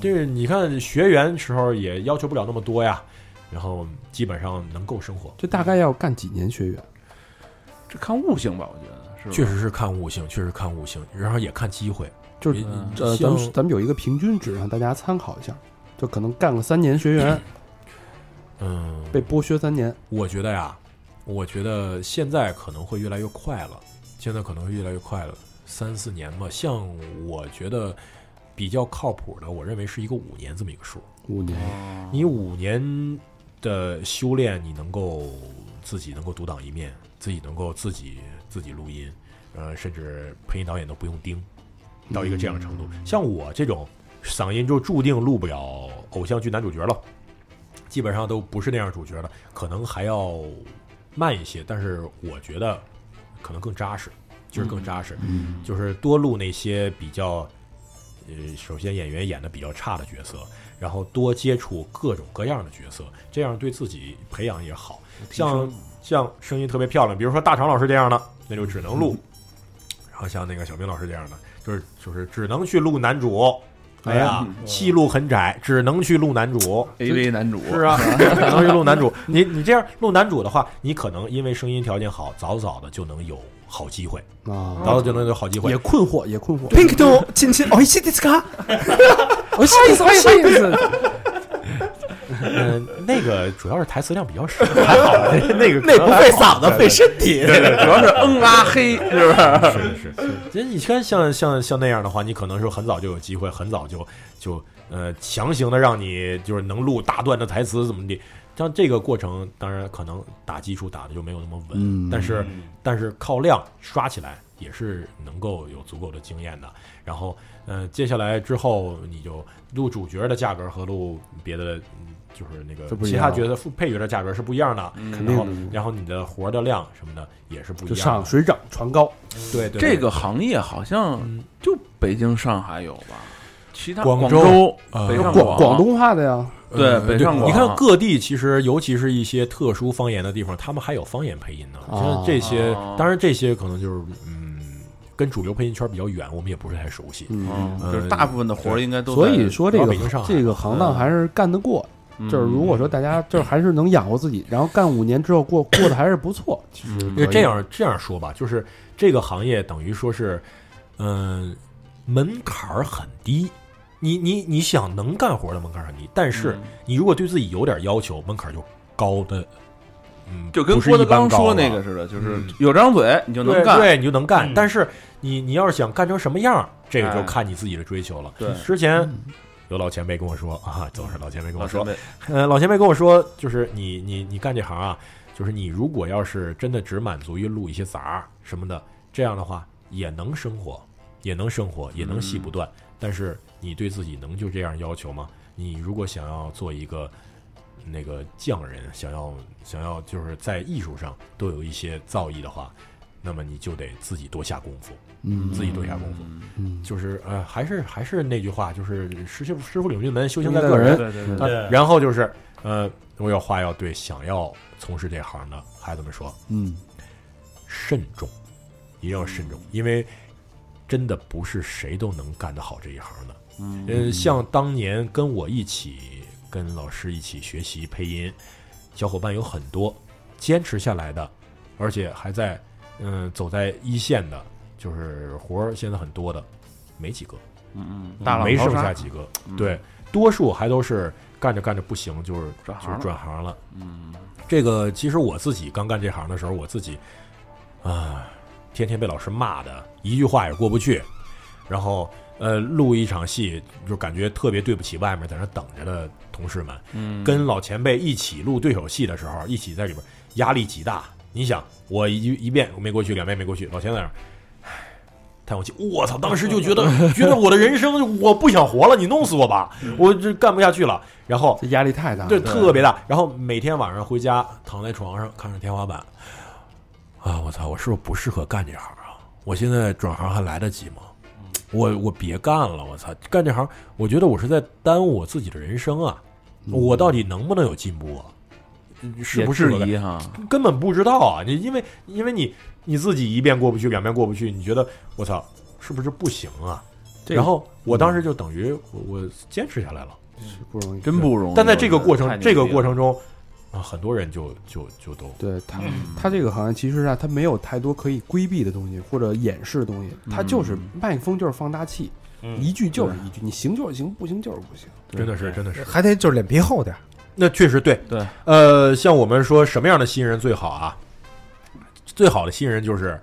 这个你看学员时候也要求不了那么多呀，然后基本上能够生活。这大概要干几年学员？这看悟性吧，我觉得是吧。确实是看悟性，确实看悟性，然后也看机会。就是嗯呃，咱们咱们有一个平均值，让大家参考一下。就可能干个三年学员，嗯，被剥削三年，我觉得呀，我觉得现在可能会越来越快了，现在可能会越来越快了，三四年吧。像我觉得比较靠谱的，我认为是一个五年这么一个数。五年。你五年的修炼，你能够自己能够独当一面，自己能够自己自己录音，呃，甚至配音导演都不用盯，到一个这样的程度。像我这种嗓音就注定录不了偶像剧男主角了，基本上都不是那样主角了，可能还要慢一些，但是我觉得可能更扎实，就是更扎实，嗯就是多录那些比较，呃，首先演员演的比较差的角色，然后多接触各种各样的角色，这样对自己培养也好。像像声音特别漂亮，比如说大长老师这样的，那就只能录；然后像那个小明老师这样的，就是就是只能去录男主。哎呀，戏路很窄，只能去录男主。 A V 男主是啊，只能去录男主。你你这样录男主的话，你可能因为声音条件好，早早的就能有好机会，啊，早早就能有好机会也。困惑，也困惑。 Pink と亲亲おいしいですか？我信死，我信死。 嗯，那个主要是台词量比较少，还好，那个 那不费嗓子，费身体。主要是嗯啊 嘿，是不是？是是是，其实你看像像像那样的话，你可能是很早就有机会，很早就就呃强行的让你就是能录大段的台词怎么的。像这个过程，当然可能打基础打的就没有那么稳，嗯但是但是靠量刷起来也是能够有足够的经验的。然后，呃，接下来之后你就录主角的价格和录别的，嗯就是那个其他角色副配角的价格是不一样的。嗯然后肯定，然后你的活的量什么的也是不一样的。上水涨船高。对对，这个行业好像嗯就北京、上海有吧，其他广州、北上广广东话的呀，对呃北上广你看各地其实尤其是一些特殊方言的地方，他们还有方言配音呢。哦像这些哦，当然这些可能就是嗯，跟主流配音圈比较远，我们也不是太熟悉。嗯，嗯，就是大部分的活儿应该都所以说这个北京上海这个行当还是干得过。嗯就是如果说大家就是还是能养活自己，然后干五年之后过过得还是不错，其实这样这样说吧，就是这个行业等于说是，嗯、门槛儿很低。你你你想能干活的门槛儿很低，但是嗯你如果对自己有点要求，门槛儿就高的，嗯，就跟郭德纲说那个似的，就是嗯有张嘴你就能干。对对，你就能干。嗯但是你你要是想干成什么样，这个就哎看你自己的追求了。对之前有老前辈跟我说啊，总是老前辈跟我说，呃，老前辈跟我说，就是你你你干这行啊，就是你如果要是真的只满足于录一些杂什么的，这样的话也能生活，也能生活，也能戏不断。但是你对自己能就这样要求吗？你如果想要做一个那个匠人，想要想要就是在艺术上都有一些造诣的话，那么你就得自己多下功夫，嗯自己多下功夫。嗯，就是呃，还是还是那句话，就是师傅师傅领进门，修行在在个个人。对对对，然后就是呃，我有话要对想要从事这行的孩子们说，嗯慎重，一定要慎重，因为真的不是谁都能干得好这一行的。嗯呃，像当年跟我一起跟老师一起学习配音，小伙伴有很多坚持下来的，而且还在嗯、走在一线的，就是活儿现在很多的，没几个。嗯嗯，大浪没剩下几个，嗯对，多数还都是干着干着不行，就是就是转行了转行了。嗯这个其实我自己刚干这行的时候，我自己啊，天天被老师骂的，一句话也过不去。然后呃，录一场戏，就感觉特别对不起外面在那等着的同事们，嗯，跟老前辈一起录对手戏的时候，一起在里边，压力极大。你想，我一一遍没过去，两遍没过去，老前辈在那叹口气，我操！当时就觉得，觉得我的人生我不想活了，你弄死我吧，我这干不下去了。然后这压力太大了。对，特别大。然后每天晚上回家，躺在床上看着天花板，啊，我操，我是不是不适合干这行啊？我现在转行还来得及吗？我我别干了，我操，干这行，我觉得我是在耽误我自己的人生啊！我到底能不能有进步啊？是不也是哈？根本不知道啊！你因为因为你你自己一遍过不去，两遍过不去，你觉得我操，是不是不行啊？然后我当时就等于我我坚持下来了。是不容易，真不容易。但在这个过程这个过程中啊，很多人就就就都对他，他这个行业其实啊，他没有太多可以规避的东西或者掩饰的东西，他就是麦克风就是放大器，嗯一句就是一句，你行就是行，不行就是不行。真的是真的是。还得就是脸皮厚点。那确实对对，呃，像我们说什么样的新人最好啊？最好的新人就是，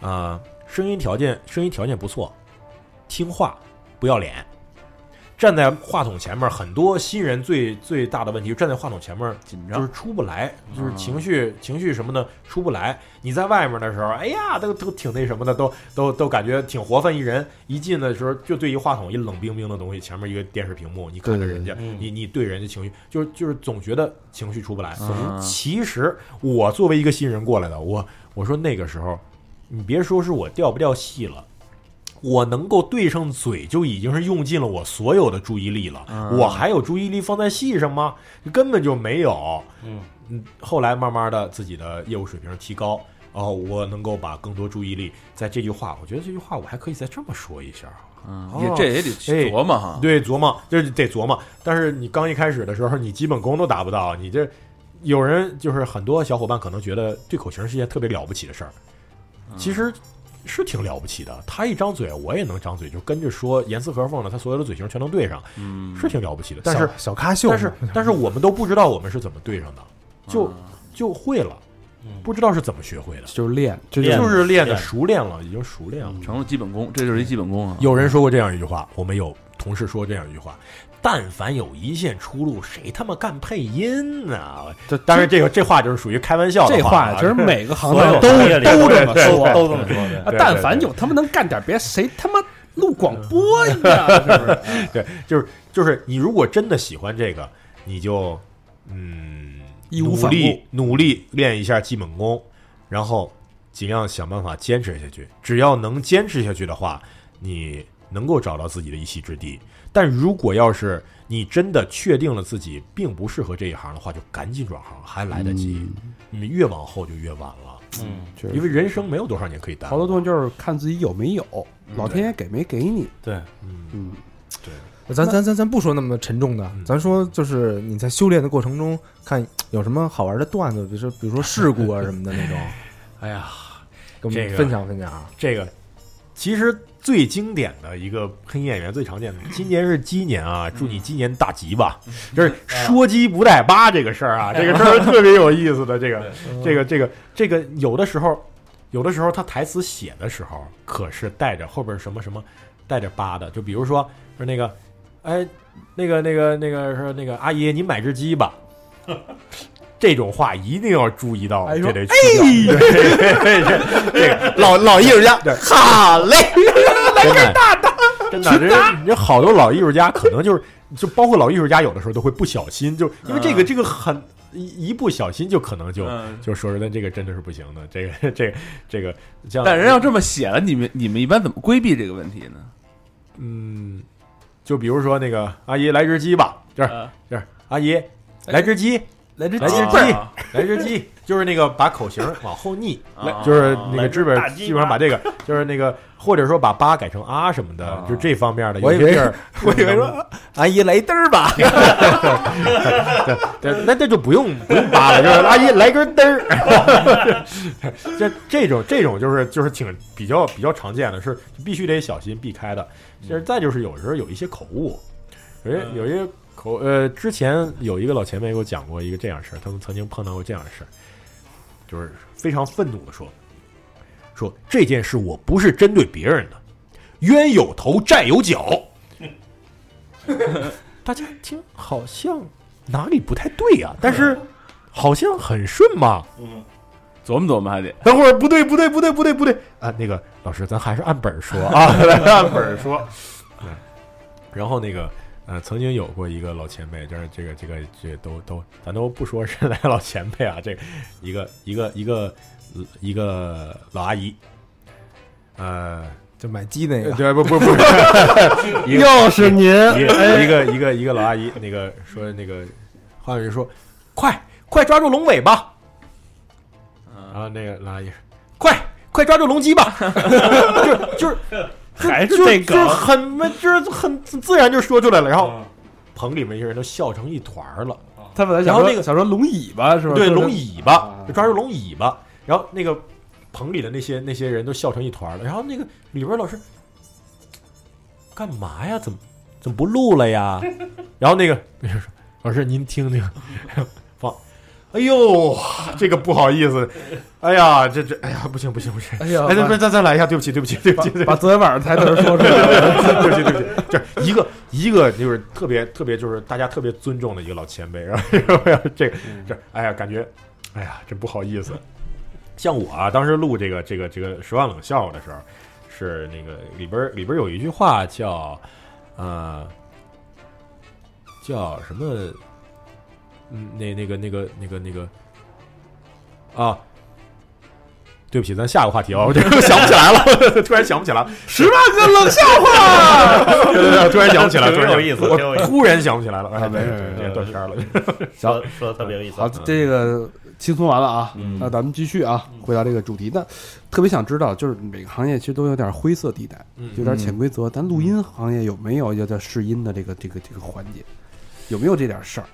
呃，声音条件声音条件不错，听话，不要脸。站在话筒前面，很多新人最最大的问题，站在话筒前面紧张就是出不来，就是情绪、情绪什么的出不来。你在外面的时候，哎呀，都都挺那什么的，都都都感觉挺活泛一人。一进的时候，就对一话筒一冷冰冰的东西，前面一个电视屏幕，你看着人家，嗯你你对人家情绪，就是就是总觉得情绪出不来。嗯其实我作为一个新人过来的，我我说那个时候，你别说是我掉不掉戏了。我能够对上嘴，就已经是用尽了我所有的注意力了。嗯我还有注意力放在戏上吗？根本就没有。嗯嗯，后来慢慢的自己的业务水平提高，哦，我能够把更多注意力在这句话。我觉得这句话我还可以再这么说一下。嗯，哦也这也得哎琢磨哈。对，琢磨就是得琢磨。但是你刚一开始的时候，你基本功都达不到，你这有人就是很多小伙伴可能觉得对口型是一件特别了不起的事儿，其实是挺了不起的。他一张嘴，我也能张嘴，就跟着说严丝合缝的，他所有的嘴型全能对上，嗯，是挺了不起的。但是小小咖秀，但是 但是我们都不知道我们是怎么对上的，就嗯就会了嗯，不知道是怎么学会的，就是练，这就是练的熟练了，已经熟练了。成了基本功，这就是一基本功啊。有人说过这样一句话，我们有同事说这样一句话：但凡有一线出路，谁他妈干配音呢？这当然，这个这话就是属于开玩笑的这话这，话其实每个行当都都这么说。都这么说的。但凡有他妈能干点别，谁他妈录广播呀？是不是？对，就是就是你如果真的喜欢这个，你就嗯努义无反顾力努力练一下基本功，然后尽量想办法坚持下去。只要能坚持下去的话，你能够找到自己的一席之地。但如果要是你真的确定了自己并不适合这一行的话，就赶紧转行，还来得及。你越往后就越晚了，嗯，确实。因为人生没有多少年可以耽误。好多东西就是看自己有没有，老天爷给没给你。对，嗯，嗯，咱咱咱咱不说那么沉重的嗯，咱说就是你在修炼的过程中，看有什么好玩的段子，比如说比如说事故啊什么的那种，哎呀，跟我们分享分享啊。这个其实最经典的一个配音演员最常见的，今年是鸡年啊，祝你鸡年大吉吧。就是说鸡不带八这个事儿啊，这个事儿特别有意思的。这个 这个这个这个有的时候，有的时候他台词写的时候，可是带着后边什么什么带着八的，就比如说说那个，哎，那个那个那个说那个阿姨，你买只鸡吧。这种话一定要注意到，这得去掉。这个老老艺术家，好嘞，真的真的，这你这好多老艺术家可能就是，就包括老艺术家有的时候都会不小心，就因为这个嗯。这个很一一不小心就可能就嗯就说出来这个真的是不行的，这个这个这个像但人要这么写了，你们你们一般怎么规避这个问题呢？嗯，就比如说那个阿姨来只鸡吧，这儿呃这儿阿姨来只鸡，来只鸡鸡，来只鸡，就是那个把口型往后逆，啊就是那个知本基本上把这个就是那个或者说把八改成啊什么的啊，就这方面的，我以为有些地儿我以为说阿姨来嘚儿吧，对，那这就不用不用扒了，就是阿姨来根嘚儿。这这种这种就是就是挺比较比较常见的，是必须得小心避开的。其实再就是有时候有一些口误，有些有一些口呃，之前有一个老前辈给我讲过一个这样事儿，他们曾经碰到过这样的事儿，就是非常愤怒的说，说这件事我不是针对别人的，冤有头，债有脚。大家听，好像哪里不太对呀、但是好像很顺嘛。嗯琢磨琢磨还得等会儿不对，不对，不对，不对，不对啊！那个老师，咱还是按本儿说啊，来 按本儿说。嗯然后那个呃，曾经有过一个老前辈，就是这个这个这都都，咱都不说是哪个老前辈啊，这个一个一个一个一个老阿姨，呃，就买鸡那个，对，不不不是，又是您，一个一个一个老阿姨，那个说那个话语说，快快抓住龙尾巴，然后那个老阿姨说，快快抓住龙鸡吧，就就是还是就这就是个，很就是很自然就说出来了，然后棚里面一些人都笑成一团儿了，他本来想说然后那个想说龙尾巴是吧？对，龙尾巴抓住龙尾巴，然后那个棚里的那些那些人都笑成一团儿了，然后那个里边老师干嘛呀？怎么怎么不录了呀？然后那个 那个说老师您听听放。哎呦，这个不好意思，哎呀，这这，哎呀，不行不行不行，哎呀哎，再再再再来一下，对不起对不起对不起把昨天晚上台词说出来了。对不起，对不起，这 一个一个就是特别特别就是大家特别尊重的一个老前辈，然后然后这个这哎呀，感觉哎呀，真不好意思。像我啊，当时录这个这个这个十万冷笑话的时候，是那个里边儿里边儿有一句话叫呃叫什么？嗯，那那个那个那个那个啊。对不起，咱下个话题啊，我这个想不起来了，突然想不起来了。十万个冷笑话，对对对，突然想不起来，突然想挺有意思我突然想不起来了，哎，没对断片了。说说的特别有意思。好，这个轻松完了啊，嗯那咱们继续啊，回到这个主题。那特别想知道，就是每个行业其实都有点灰色地带，嗯有点潜规则。咱录音行业有没有要叫试音的这个这个这个环节？有没有这点事儿？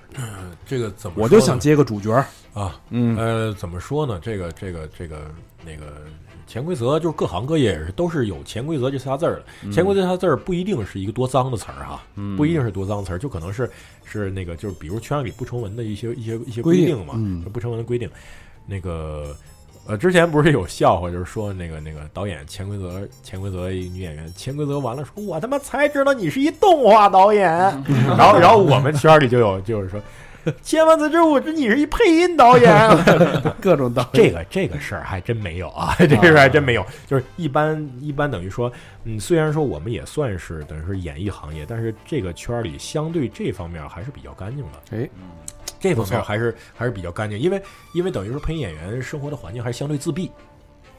这个怎么？我就想接个主角儿，啊，嗯呃，怎么说呢？这个这个这个那个潜规则，就是各行各业也是都是有潜规则这仨字儿的。潜规则这仨字儿不一定是一个多脏的词儿哈，不一定是多脏词儿，就可能是是那个就是比如圈里不成文的一些一些一些规定嘛，嗯不成文的规定。那个呃，之前不是有笑话，就是说那个那个导演潜规则，潜规则一女演员潜规则完了说，我他妈才知道你是一动画导演。然后然后我们圈里就有就是说。千万次之我知你是一配音导演，各种导演。这个这个事儿还真没有啊，这个事儿还真没有。就是一般一般等于说，嗯，虽然说我们也算是等于是演艺行业，但是这个圈儿里相对这方面还是比较干净的。哎，这方面还是还是比较干净，因为因为等于说配音演员生活的环境还是相对自闭，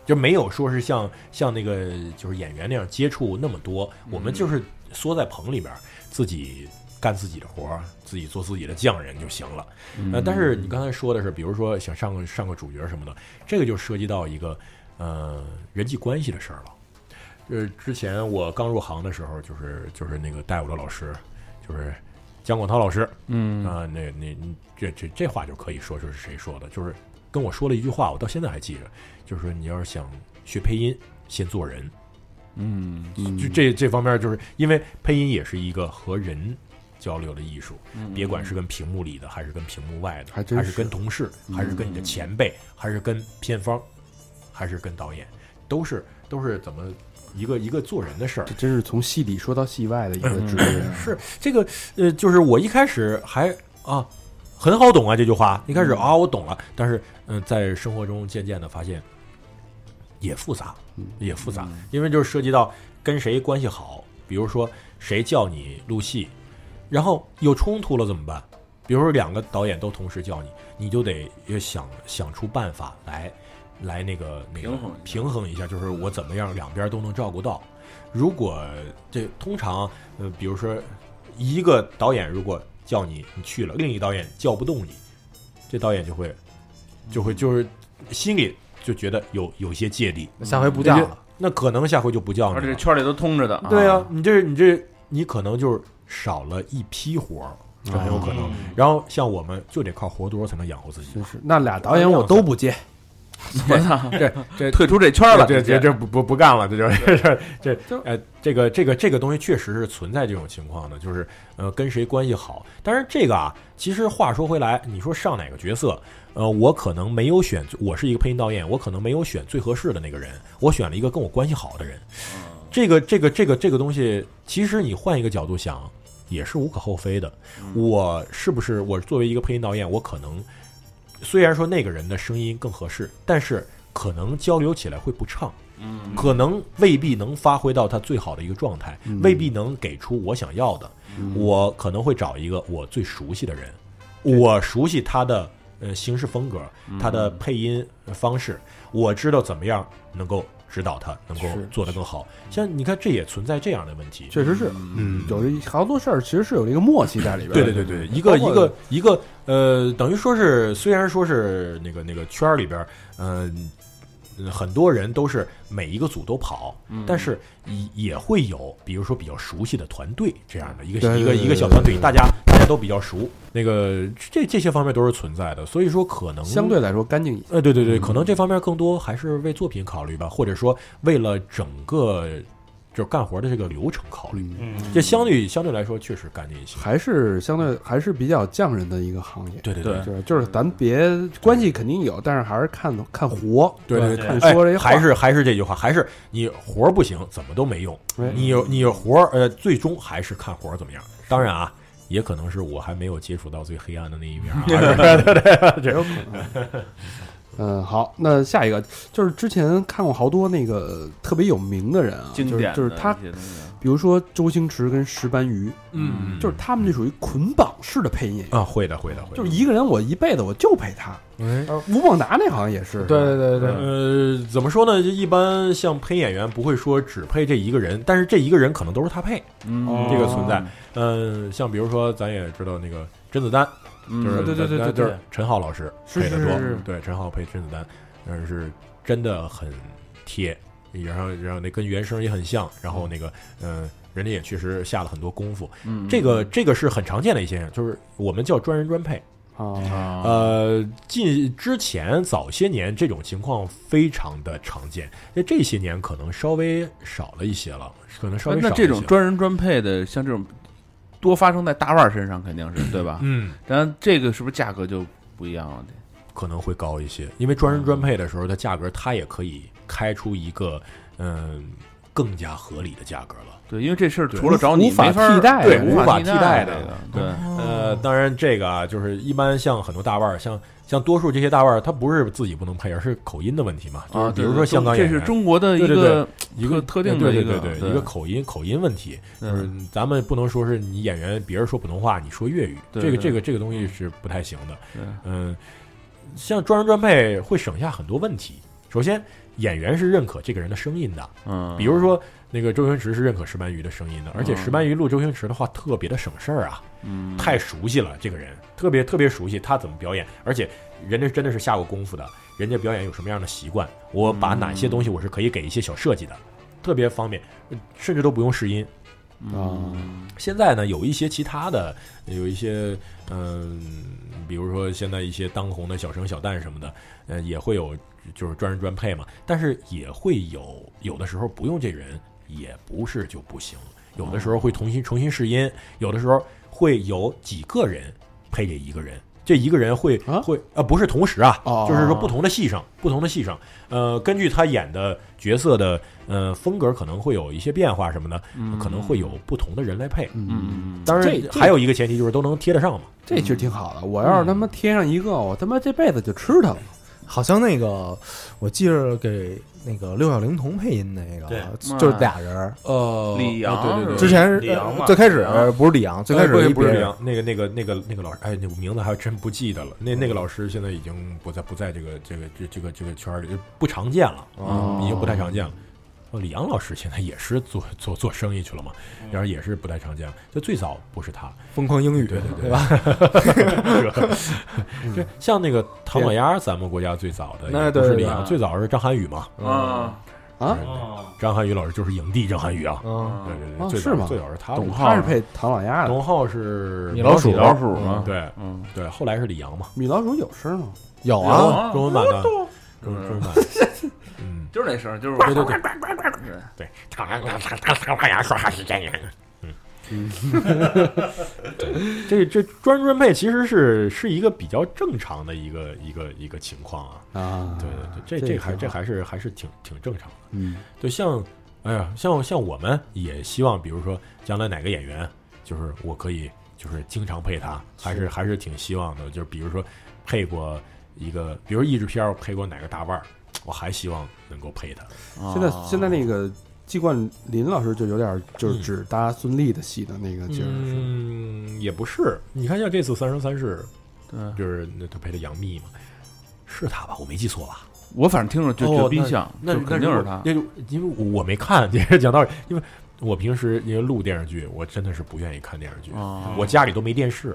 就没有说是像像那个就是演员那样接触那么多，我们就是缩在棚里边自己干自己的活儿，自己做自己的匠人就行了。呃，但是你刚才说的是，比如说想上个上个主角什么的，这个就涉及到一个呃人际关系的事儿了。就是之前我刚入行的时候，就是就是那个带我的老师，就是姜广涛老师，嗯。啊、那那这这这话就可以说说是谁说的，就是跟我说了一句话，我到现在还记着，就是说你要是想学配音，先做人。嗯。就这这方面，就是因为配音也是一个和人交流的艺术，别管是跟屏幕里的，还是跟屏幕外的，还是还是跟同事，还是跟你的前辈，还是跟片方，还是跟导演，都是都是怎么一个一个做人的事儿这。真是从戏里说到戏外的一个职业。是这个呃，就是我一开始还啊很好懂啊这句话，一开始啊我懂了，但是嗯、在生活中渐渐的发现也复杂，也复杂，因为就是涉及到跟谁关系好，比如说谁叫你录戏，然后有冲突了怎么办？比如说两个导演都同时叫你，你就得要想想出办法来来那个那个平衡一下平衡一下，就是我怎么样两边都能照顾到。如果这通常呃，比如说一个导演如果叫你你去了，另一导演叫不动你，这导演就会就会就是心里就觉得有有些芥蒂，下回不叫了。那可能下回就不叫而你了。且圈里都通着的，对啊，你这你这你可能就是少了一批活儿，这很有可能。然后像我们就得靠活多才能养活自己。真是，那俩导演我都不接，我操，这这退出这圈了，这这这这不不不干了，这就 是这这呃，这个这个这个东西确实是存在这种情况的，就是呃跟谁关系好。但是这个啊，其实话说回来，你说上哪个角色，呃，我可能没有选，我是一个配音导演，我可能没有选最合适的那个人，我选了一个跟我关系好的人。这个这个这个这个东西，其实你换一个角度想，也是无可厚非的。我是不是我作为一个配音导演，我可能虽然说那个人的声音更合适，但是可能交流起来会不畅。嗯可能未必能发挥到他最好的一个状态，嗯未必能给出我想要的。我可能会找一个我最熟悉的人，我熟悉他的呃行事风格，他的配音方式，我知道怎么样能够指导他，能够做得更好。像你看，这也存在这样的问题。确实是，嗯有一好多事儿其实是有这个默契在里边。对对对对，一个一个一个呃，等于说是虽然说是那个那个圈儿里边儿，嗯、呃，很多人都是每一个组都跑，但是也也会有，比如说比较熟悉的团队这样的一个一个一个小团队，大家大家都比较熟，那个这这些方面都是存在的，所以说可能相对来说干净一些。呃，对对对，可能这方面更多还是为作品考虑吧，或者说为了整个就是干活的这个流程考虑，嗯，这相对相对来说确实干净一些。还是相对还是比较匠人的一个行业。对对对就是就是咱别关系肯定有，但是还是看看活，对对看哎说这还是还是这句话，还是你活不行，怎么都没用。哎你有你活，呃，最终还是看活怎么样。当然啊，也可能是我还没有接触到最黑暗的那一面啊。这 有可能。嗯，好，那下一个就是之前看过好多那个特别有名的人啊，经典就是就是他比如说周星驰跟石斑鱼，嗯就是他们这属于捆绑式的配音演员，啊，会的会的会的。就是一个人我一辈子我就配他。哎，呃吴孟达那好像也是，对对对对，呃，怎么说呢？就一般像配演员不会说只配这一个人，但是这一个人可能都是他配。嗯，这个存在嗯，像比如说咱也知道那个甄子丹，嗯就是对对对对就是对陈浩老师是配的多对，陈浩配甄子丹，但是真的很贴，然后然后那跟原声也很像，然后那个嗯、呃人家也确实下了很多功夫，嗯。这个这个是很常见的一现象，就是我们叫专人专配。啊，啊呃，近之前早些年这种情况非常的常见，那这些年可能稍微少了一些了，可能稍微少一些这种专人专配的，像这种多发生在大腕儿身上，肯定是 对吧？嗯。但这个是不是价格就不一样了？可能会高一些，因为专人专配的时候，它价格它也可以开出一个嗯更加合理的价格了。对，因为这事儿除了找你无法没法替代对无法替替代代的这个对，呃，当然这个啊，就是一般像很多大腕儿，像像多数这些大腕儿，他不是自己不能配，而是口音的问题嘛。就是啊，比如说香港这演员，是。中国的一个一个特特定的对对一个对对对。一个口音口音问题，对。就是咱们不能说是你演员别人说普通话，你说粤语，这个这个这个东西是不太行的。嗯，像专人专配会省下很多问题。首先，演员是认可这个人的声音的，嗯，比如说那个周星驰是认可石斑鱼的声音的，而且嗯。石斑鱼录周星驰的话特别的省事儿啊，嗯。太熟悉了这个人，特别特别熟悉他怎么表演，而且人家真的是下过功夫的，人家表演有什么样的习惯，我把哪些东西我是可以给一些小设计的，特别方便，甚至都不用试音。嗯。现在呢，有一些其他的，有一些嗯、比如说现在一些当红的小生小旦什么的，呃，也会有就是专人专配嘛，但是也会有有的时候不用这人，也不是就不行，有的时候会重新重新试音，有的时候会有几个人配这一个人。这一个人会啊会呃不是同时啊，哦就是说不同的戏上，不同的戏上，呃，根据他演的角色的呃风格可能会有一些变化什么的，可能会有不同的人来配。嗯，嗯，当然，这还有一个前提就是都能贴得上嘛。这其实挺好的。我要是他妈贴上一个，我他妈这辈子就吃他了。好像那个我记着给那个六小龄童配音那个对，就是俩人儿。呃李阳对对对，之前是李阳嘛最开始不是李阳，最开始呃不是李阳，那个那个那个那个老师，哎，那个名字还真不记得了。那那个老师现在已经不在不在这个这个这这个这个圈儿里，不常见了，嗯已经不太常见了。哦，李阳老师现在也是做做做生意去了嘛，然后也是不太常见。就最早不是他，疯狂英语，对对对对吧？这 像那个唐老鸭，咱们国家最早的那也不是对对李阳，最早是张涵予嘛。啊，啊张涵予老师就是影帝张涵予啊。嗯，对对对，哦最早是吗最早是他董浩他是配唐老鸭的，董浩是米老鼠米老鼠嘛，对嗯，对，后来是李阳嘛，米老鼠有声吗？有啊，中文版的，中中文版 就是那声儿，就是对对对。对，对，唐唐唐唐老鸭说话是这样，嗯，这这专专配其实是是一个比较正常的一个一个一个情况啊，啊，对对对，这这这还这还是还是挺挺正常的，嗯。就像哎呀，像像我们也希望，比如说将来哪个演员，就是我可以就是经常配他，还是还是挺希望的。就是比如说配过一个，比如译制片配过哪个大腕儿，我还希望能够配他。现在哦现在那个季冠霖老师就有点就是嗯只搭孙俪的戏的那个劲儿，嗯，也不是。你看像这次《三生三世对》，就是那他配的杨幂嘛，是他吧？我没记错吧？我反正听着就觉得冰像，那就肯定是他。那就 因为我没看，这是讲道理，因为我平时因为录电视剧，我真的是不愿意看电视剧，啊，我家里都没电视。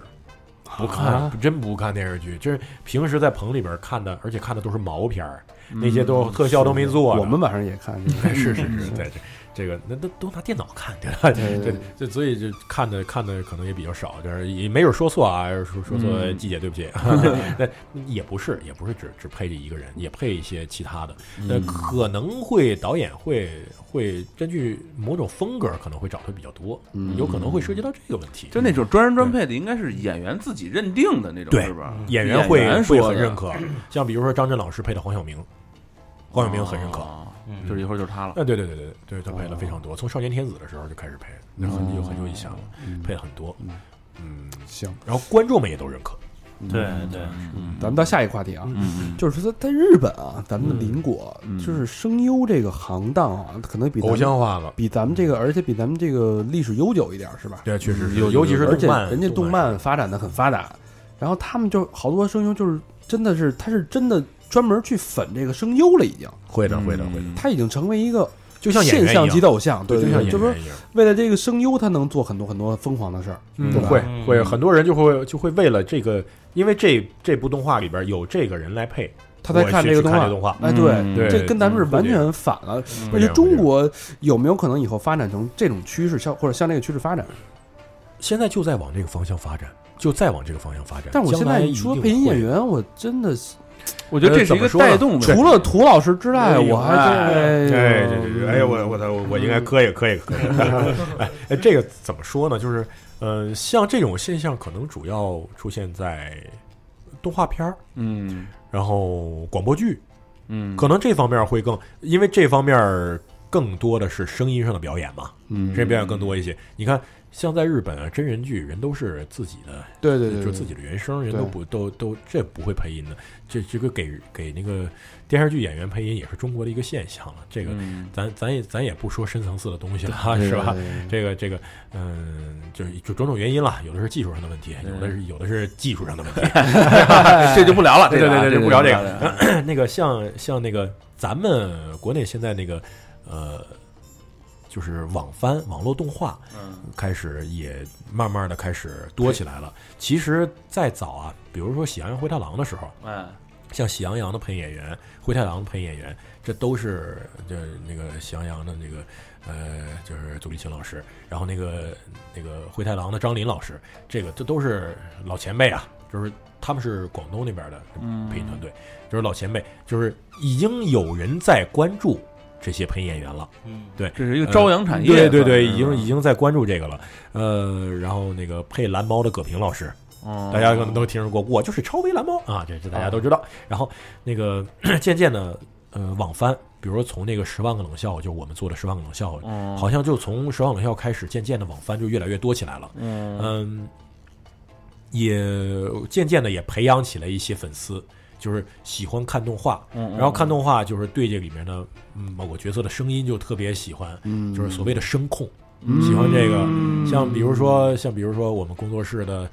不看，啊真不看电视剧，就是平时在棚里边看的，而且看的都是毛片儿，嗯那些都特效都没做。我们晚上也看，是是是，对这这个那都都拿电脑看，对吧？对对，这所以就看的看的可能也比较少，就是也没有说错啊，说说错嗯季姐对不起，那也不是也不是只只配这一个人，也配一些其他的，呃，嗯可能会导演会会根据某种风格可能会找的比较多，嗯有可能会涉及到这个问题。就那种专人专配的，应该是演员自己认定的那种，对是吧？演员会会很认可，像比如说张震老师配的黄晓明，黄晓明很认可。哦就是一会儿就是他了。啊，对对对对对，他配了非常多，从少年天子的时候就开始配，那很久很久以前了，配了很多，嗯，行，然后观众们也都认可，对对，嗯咱们到下一个话题啊，嗯就是说在日本啊，咱们的邻国嗯。就是声优这个行当啊，可能比咱偶像化了，比咱们这个，而且比咱们这个历史悠久一点，是吧？对，确实是，有尤其是而且动漫，人家动漫发展的很发达，然后他们就好多声优就是真的是他是真的专门去粉这个声优了，已经。会的会的会的，他已经成为一个就像演现象级的偶像，对就像对对，就是为了这个声优，他能做很多很多疯狂的事儿，嗯。对吧？会嗯。会很多人就会就会为了这个，因为这这部动画里边有这个人来配，他在我去去看这个动画。看这动画，哎，对，嗯。对这跟咱们是嗯。完全反了。嗯。而且中国有没有可能以后发展成这种趋势，向或者向这个趋势发展？现在就在往这个方向发展，就再往这个方向发展。但我现将来一在说定配音演会员，我真的我觉得这是一个带动，除了涂老师之外，我还哎，对哎，对对对，哎呀，我我操，我应该可以可以可以。哎哎，这个怎么说呢？就是呃，像这种现象，可能主要出现在动画片儿，嗯然后广播剧，嗯，可能这方面会更，因为这方面更多的是声音上的表演嘛，嗯这表演更多一些。你看，像在日本啊，真人剧人都是自己的对对对，对就自己的原声，人都不都都这不会配音的，这这个给给那个电视剧演员配音也是中国的一个现象了。这个嗯咱咱也咱也不说深层次的东西了，对是吧？？这个这个，嗯，就是就种种原因了，有的是技术上的问题，有的是有的是技术上的问题。这就不聊了，对对对对，这不聊这个。个。那个像像那个咱们国内现在那个呃，就是网番网络动画，嗯。开始也慢慢的开始多起来了。其实再早啊，比如说《喜羊羊灰太狼》的时候，嗯，像喜羊羊的配音演员、灰太狼的配音演员，这都是就那个喜羊羊的那个呃，就是祖立琴老师，然后那个那个灰太狼的张林老师，这个这都是老前辈啊，就是他们是广东那边的嗯。配音团队，就是老前辈，就是已经有人在关注这些配音演员了。嗯。对，这是一个朝阳产业，对对对，已经已经在关注这个了。呃，然后那个配蓝猫的葛平老师，哦。大家可能都听说过，我就是超威蓝猫。啊，这这大家都知道。然后那个 渐渐的，呃，网翻，比如说从那个十万个冷笑，就我们做的十万个冷笑，哦。好像就从十万个冷笑开始，渐渐的网翻就越来越多起来了。嗯。嗯，也渐渐的也培养起来一些粉丝，就是喜欢看动画，嗯然后看动画就是对这里面的嗯某个角色的声音就特别喜欢，嗯。就是所谓的声控，嗯。喜欢这个。嗯像比如说，像比如说我们工作室的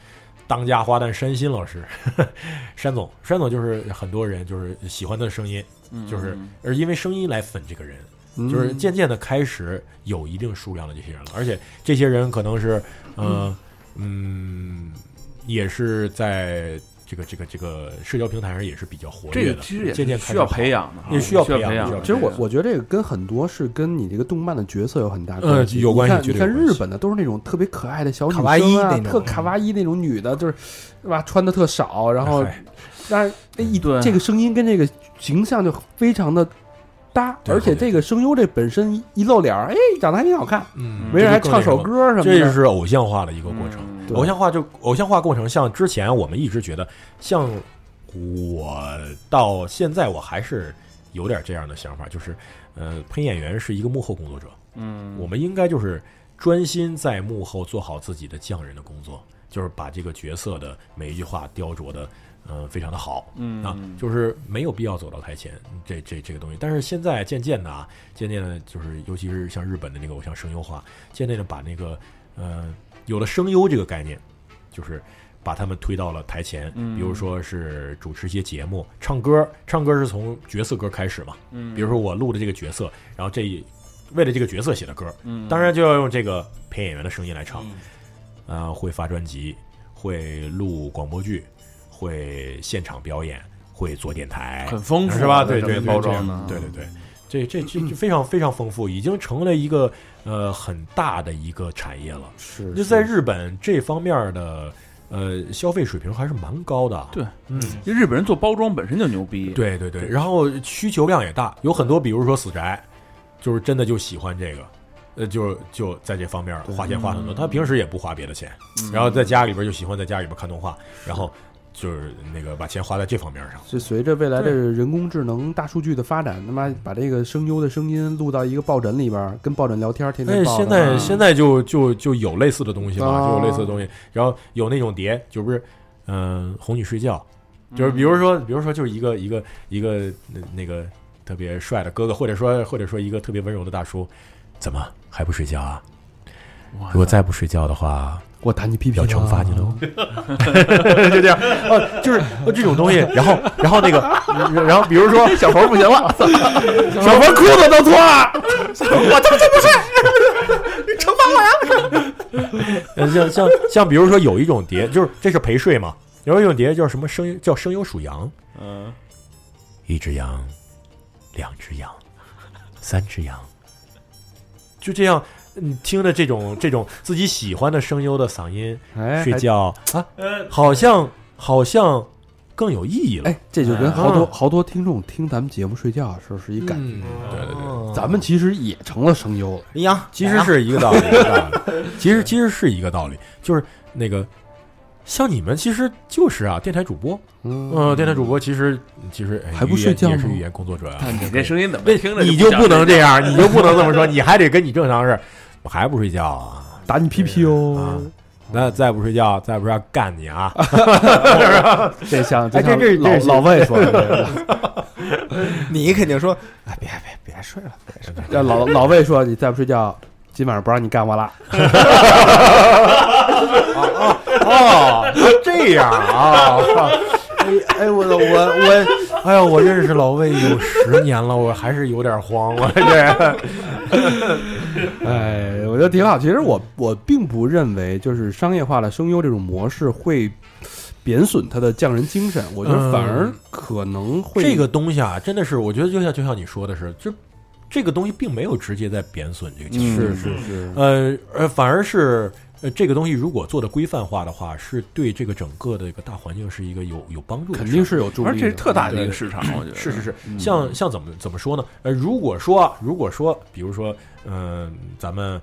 当家花旦山新老师，山总，山总就是很多人就是喜欢他的声音，就是而因为声音来粉这个人，嗯。就是渐渐的开始有一定数量的这些人了，而且这些人可能是，嗯，嗯，也是在这个这个这个社交平台上也是比较活跃的，这个其实也渐渐需要培养的，也需要需要培养其实我我觉得这个跟很多是跟你这个动漫的角色有很大呃关系。有关系你看，你看日本的都是那种特别可爱的小女卡哇伊生啊，那种特卡哇伊那种女的，就是对吧？穿的特少，然后但是那一对这个声音跟这个形象就非常的搭，而且这个声优这本身一一露脸儿，哎，长得还挺好看，嗯，没人还唱首歌什么的。这就是偶像化的一个过程。偶像化就偶像化过程，像之前我们一直觉得，像我到现在我还是有点这样的想法，就是呃，配音演员是一个幕后工作者，嗯，我们应该就是专心在幕后做好自己的匠人的工作，就是把这个角色的每一句话雕琢的，嗯、非常的好。嗯啊，就是没有必要走到台前，这这这个东西。但是现在渐渐的啊，渐渐的，就是尤其是像日本的那个偶像声优化，渐渐的把那个呃有了声优这个概念，就是把他们推到了台前。嗯比如说是主持一些节目，唱歌，唱歌是从角色歌开始嘛。嗯比如说我录的这个角色，然后这一为了这个角色写的歌，嗯当然就要用这个配音演员的声音来唱。啊、会发专辑，会录广播剧，会现场表演，会做电台，很丰富是吧？啊对对，包装的对对对，这这这这非常非常丰富，已经成了一个呃很大的一个产业了。是就在日本这方面的呃消费水平还是蛮高的。对，嗯。日本人做包装本身就牛逼，对对对，然后需求量也大，有很多，比如说死宅，就是真的就喜欢这个，呃，就就在这方面花钱花很多。他平时也不花别的钱，然后在家里边就喜欢在家里边看动画，然后就是那个把钱花在这方面上。就随着未来的人工智能、大数据的发展，他妈把这个声优的声音录到一个抱枕里边儿，跟抱枕聊天，天天哎，抱着。现在现在就就就有类似的东西嘛，啊就有类似的东西，然后有那种碟，就不是，嗯、哄你睡觉，就是比如说，比如说就是一个一个一个那那个特别帅的哥哥，或者说或者说一个特别温柔的大叔，怎么还不睡觉啊？如果再不睡觉的话，我打你屁屁要惩罚你喽。就这样，哦，就是哦这种东西，然后然后那个，然后比如说小猴不行了，小猴裤子都脱了，我他妈就不睡，惩罚我呀！呃，像像像比如说有一种碟，就是这是陪睡嘛，有一种碟叫什么声叫声优属羊，嗯，一只羊，两只羊，三只羊，就这样。你听着这种这种自己喜欢的声优的嗓音，哎，睡觉啊，好像好像更有意义了。哎，这就跟好多啊好多听众听咱们节目睡觉的时候是一感觉。嗯，对对对，咱们其实也成了声优了，一样，其实是一个道理，一个道理。其实其实是一个道理，就是那个像你们其实就是啊，电台主播，嗯嗯，电台主播其实其实哎还不语言睡觉也是语言工作者啊。你这声音怎么那听着你就不能这样？你就不能这么说，你还得跟你正常似的，我还不睡觉啊？打你屁屁啊哦。那再不睡觉，再不睡觉干你啊！这像这像老老魏说的这个，你肯定说，哎，别别别睡了，别睡了。让老老魏说你再不睡觉，今晚上不让你干我了。哦哦，这样啊！哎哎，我我我，哎呀，我认识老魏有十年了，我还是有点慌，我 这。哎，我觉得挺好。其实我我并不认为就是商业化的声优这种模式会贬损他的匠人精神，我觉得反而可能会这个东西啊，真的是，我觉得就像就像你说的是，就这个东西并没有直接在贬损这个，是是是，呃呃，反而是呃这个东西如果做的规范化的话，是对这个整个的一个大环境是一个有有帮助的，肯定是有助力的，而且是特大的一个市场，我觉得。是是是，像像怎么怎么说呢？呃，如果说如果说，比如说，嗯、咱们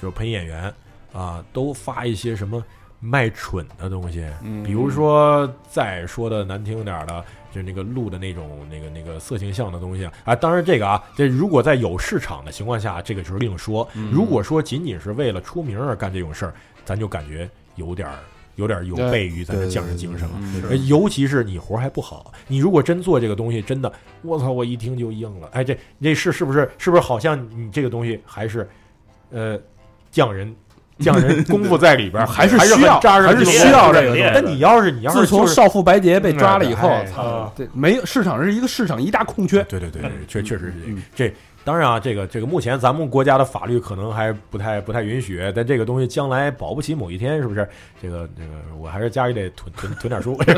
就是配音演员啊，都发一些什么卖蠢的东西，嗯比如说再说的难听点儿的，就是那个录的那种那个那个色情像的东西啊啊，当然这个啊，这如果在有市场的情况下，这个就是另说。如果说仅仅是为了出名而干这种事儿，咱就感觉有点儿有点儿有悖于咱的匠人精神了。尤其是你活儿还不好，你如果真做这个东西，真的，我操，我一听就硬了。哎，这这是是不是是不是好像你这个东西还是，呃，匠人匠人 功夫在里边，还是需要还是需要这个但你要是你要是自从少妇白洁被抓了以后哎，操，对没有市场是一个市场一大空缺。对对对，确确实是嗯这。当然啊，这个这个目前咱们国家的法律可能还不太不太允许，但这个东西将来保不齐某一天是不是？这个这个，我还是家里得囤囤囤点书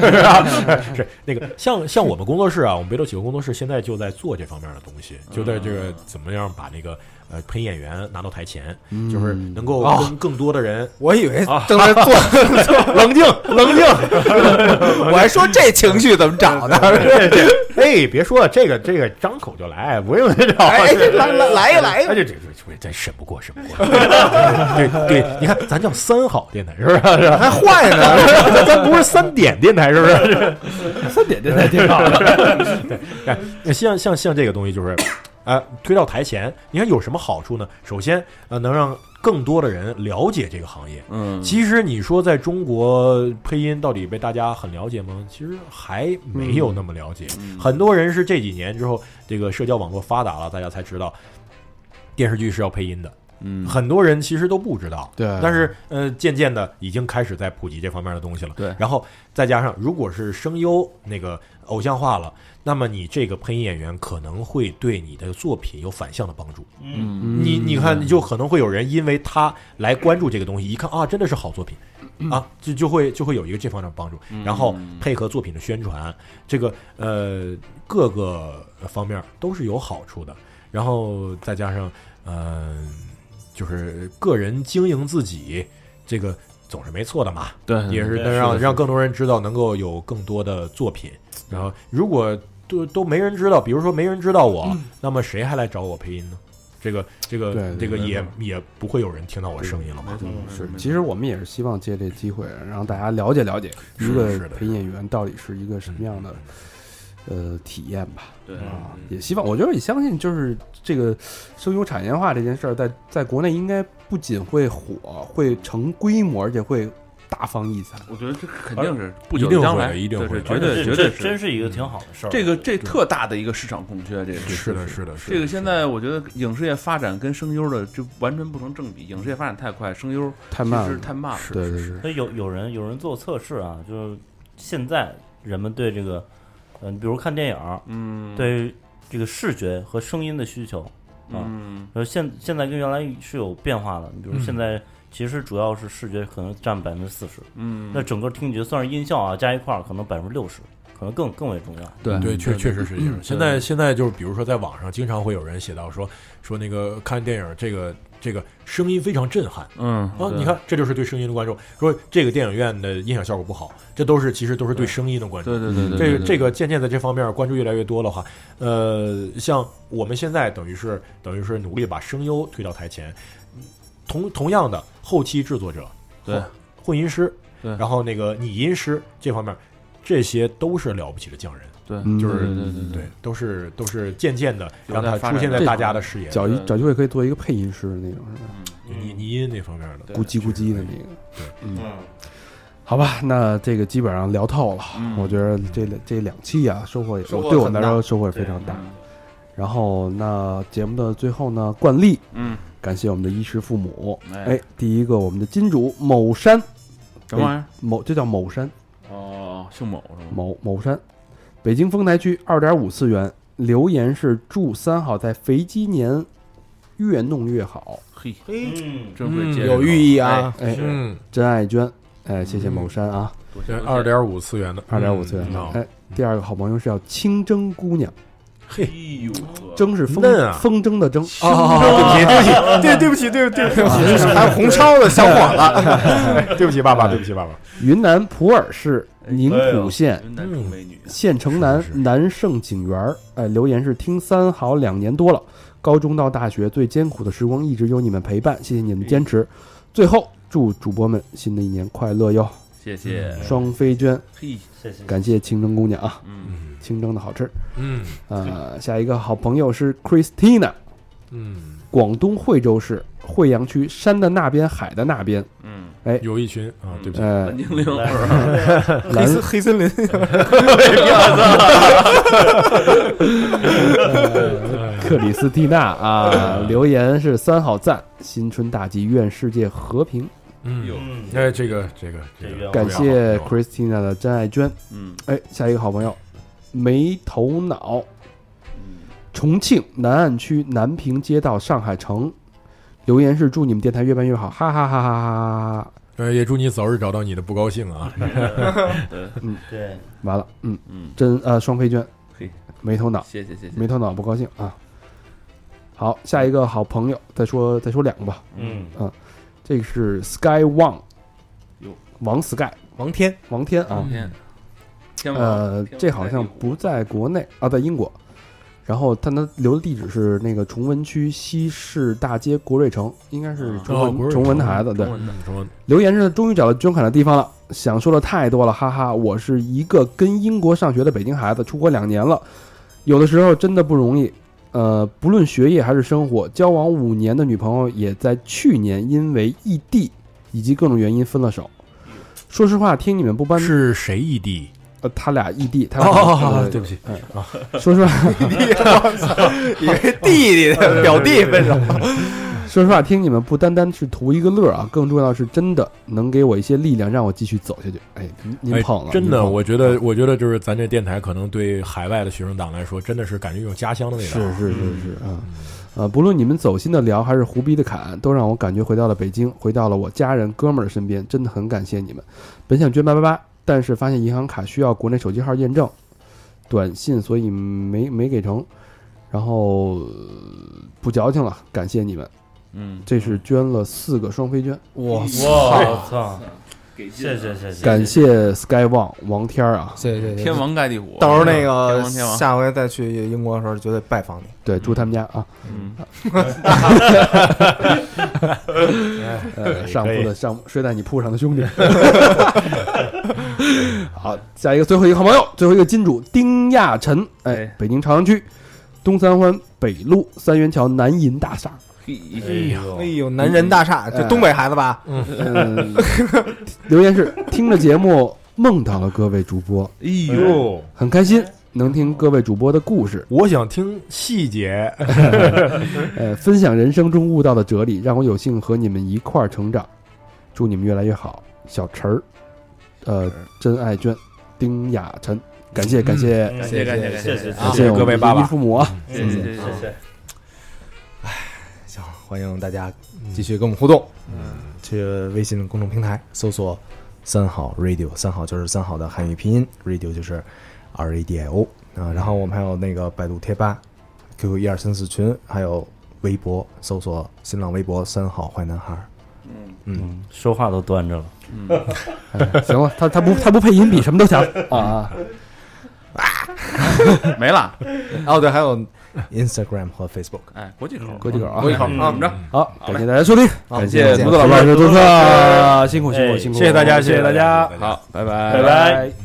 是？是那个像像我们工作室啊，我们北斗企鹅工作室现在就在做这方面的东西，就在这个怎么样把那个呃陪演员拿到台前，就是能够跟更多的人我以为正在做，冷静冷静，我还说这情绪怎么找的？哎，别说了，这个这个张口就来，不用这找。哎，来来来呀来呀！哎，这这这这咱审不过，审不过。对对，你看，咱叫三好电台，是不是？还坏呢，咱咱不是三点电台，是不是？三点电台挺好的，哎，像像像这个东西，就是呃推到台前，你看有什么好处呢？首先，呃，能让更多的人了解这个行业。嗯，其实你说在中国配音到底被大家很了解吗？其实还没有那么了解。嗯很多人是这几年之后，这个社交网络发达了，大家才知道电视剧是要配音的。嗯很多人其实都不知道。对但是呃，渐渐的已经开始在普及这方面的东西了。对然后再加上，如果是声优那个偶像化了，那么你这个配音演员可能会对你的作品有反向的帮助。嗯。你你看，你就可能会有人因为他来关注这个东西，一看啊，真的是好作品。啊，就就会就会有一个这方面的帮助，然后配合作品的宣传，这个呃各个方面都是有好处的。然后再加上呃，就是个人经营自己，这个总是没错的嘛。对，也是能让让更多人知道，能够有更多的作品。然后，如果都都没人知道，比如说没人知道我，那么谁还来找我配音呢？这个这个这个也也不会有人听到我声音了嘛。是，其实我们也是希望借这机会让大家了解了解一是个是的配音演员到底是一个什么样的呃体验吧。对啊，也希望，我觉得也相信，就是这个声优产业化这件事儿，在在国内应该不仅会火，会成规模，而且会大放异彩。我觉得这肯定是不一定会久将来，一定会绝对绝对真是一个挺好的事儿。这个这特大的一个市场空缺，这个是的，是的，是的这个现在我觉得影视业发展跟声优的就完全不成正比，影视业发展太快，声优其实太慢了，太慢了。对对对，所以有有人有人做测试啊，就是现在人们对这个，嗯、比如看电影儿，嗯，，对这个视觉和声音的需求，啊嗯呃，现现在跟原来是有变化的。你比如嗯现在其实主要是视觉可能占百分之四十，嗯，那整个听觉算是音效啊加一块儿，可能百分之六十，可能更更为重要。对对，确确实是这样。现在现在就是，比如说在网上经常会有人写到说说那个看电影这个这个声音非常震撼。嗯啊，你看，这就是对声音的关注。说这个电影院的音响效果不好，这都是其实都是对声音的关注。对对对对，这个对这个渐渐在这方面关注越来越多的话，呃，像我们现在等于是等于是努力把声优推到台前，同同样的后期制作者、对混音师，对然后那个拟音师这方面，这些都是了不起的匠人，就是对对对对，都是都是渐渐的让它待发展这出现在大家的视野，找一对找机会可以做一个配音师的那种，是吧？你你音那方面的。咕叽咕叽的那个，对，嗯，好吧，那这个基本上聊透了。嗯我觉得这两这两期啊，收获也收获对我来说收获也非常大。然后，那节目的最后呢，惯例嗯，感谢我们的衣食父母。哎哎，第一个我们的金主某山，什么玩意儿？某这叫某山，哦，姓某是吗？某某山，北京丰台区二点五次元，留言是祝三好在肥鸡年越弄越好。嘿，嗯，嗯真会接有寓意啊，哎，嗯，真爱娟，哎，谢谢某山啊，这二点五次元的，二点五次元的。嗯哎，第二个好朋友是叫清蒸姑娘，哎呦呵，蒸是风嫩啊。风筝的筝，哦，对不起，对对不起，对对对不起，还有红烧的小伙子，对不起，爸爸，对不起，爸爸。云南普洱市宁浦县县城南南盛景园儿，哎，留言是听三好两年多了，高中到大学最艰苦的时光一直有你们陪伴，谢谢你们坚持。最后祝主播们新的一年快乐哟！谢谢，双飞娟，嘿，谢谢。感谢清蒸姑娘啊，嗯，嗯清蒸的好吃。嗯呃，下一个好朋友是 Christina，嗯，广东惠州市惠阳区山的那边海的那边，嗯，哎。有一群啊，对不起，呃蓝，精灵蓝森黑森林，克里斯蒂娜啊，留言是三好赞，新春大吉，愿世界和平。嗯，嗯，哎，这个这个这个，这个感谢 Christina 的真爱娟。嗯。哎，下一个好朋友，没头脑，嗯，重庆南岸区南平街道上海城，留言是祝你们电台越办越好，哈哈哈哈哈哈！呃，也祝你早日找到你的不高兴啊。嗯，对，完了，嗯，嗯，真呃双飞娟。嘿，没头脑，谢谢谢谢，没头脑不高兴啊。好，下一个好朋友，再说再说两个吧。嗯，这个是 Sky Wang，哟，王 Sky 王天，王天啊，天，天。王呃，这好像不在国内啊，在英国。然后他那留的地址是那个崇文区西市大街国瑞城，应该是崇文、哦崇文的孩子。对？留言是终于找到捐款的地方了，想说的太多了，哈哈！我是一个跟英国上学的北京孩子，出国两年了，有的时候真的不容易。呃，不论学业还是生活，交往五年的女朋友也在去年因为异地以及各种原因分了手。说实话，听你们不搬是谁异地？呃，他俩异地，他俩哦，对不起，说实话，以为弟弟表弟分手，说实话，听你们不单单是图一个乐啊，更重要的是真的能给我一些力量，让我继续走下去。哎，您捧了，真的，我觉得，我觉得就是咱这电台可能对海外的学生党来说，真的是感觉一种家乡的味道。是是是是啊。呃，不论你们走心的聊还是胡逼的侃，都让我感觉回到了北京，回到了我家人哥们儿的身边，真的很感谢你们。本想捐八八八，但是发现银行卡需要国内手机号验证、短信，所以没没给成。然后、呃不矫情了，感谢你们。嗯，这是捐了四个双飞捐，哇哇，我操！给劲谢谢谢谢，感谢 Sky 望王天儿啊，谢谢谢谢天。王盖地虎，到时候那天个王天王，下回再去英国的时候，绝对拜访你。对，住他们家啊。嗯，呃，上铺的上睡在你铺上的兄弟。好，下一个最后一个好朋友，最后一个金主丁亚晨，哎哎，北京朝阳区东三环北路三元桥南银大厦。哎呦哎呦，男人大厦，这东北孩子吧？嗯，留言是听着节目梦到了各位主播，哎呦，很开心能听各位主播的故事，我想听细节。呃，分享人生中悟到的哲理，让我有幸和你们一块儿成长。祝你们越来越好，小陈儿，呃，真爱娟，丁雅晨，感谢感谢。嗯感谢感谢感谢谢谢谢感谢各位爸爸衣父母啊！谢谢谢谢欢迎大家继续跟我们互动。嗯，去微信公众平台搜索“三好 radio”，三好就是三好的汉语拼音，radio 就是 R A D I O 啊。然后我们还有那个百度贴吧、QQ 一二三四群，还有微博，搜索新浪微博“三好坏男孩”。嗯说话都端着了，哎行了，他他不他不配音比什么都强啊 啊！没了，嗯，哦对，还有 Instagram 和 Facebook。哎，国际口，国际口啊国际口啊怎么着？好，感谢大家收听，感谢再见胡子老师独子，辛苦辛苦哎辛苦，谢谢大家，谢谢大家，好，拜拜，拜拜。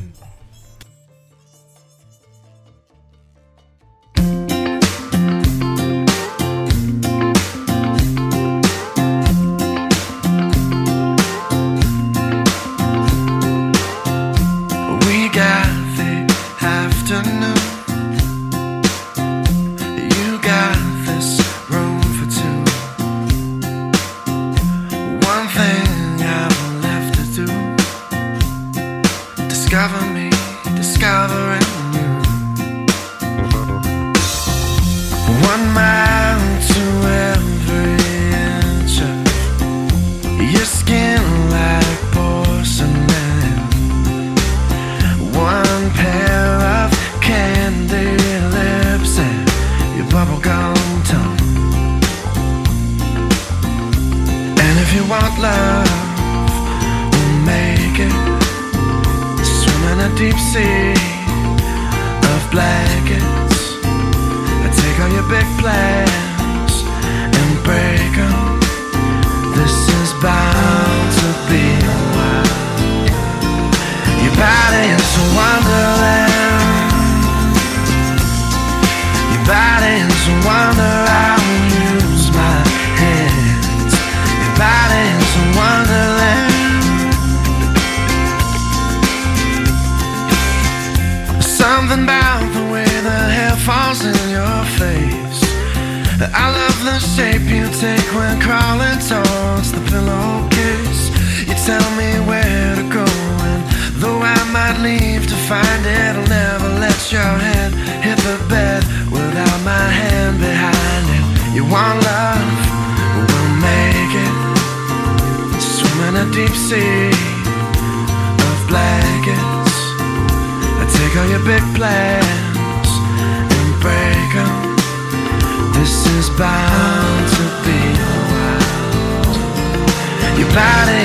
about it.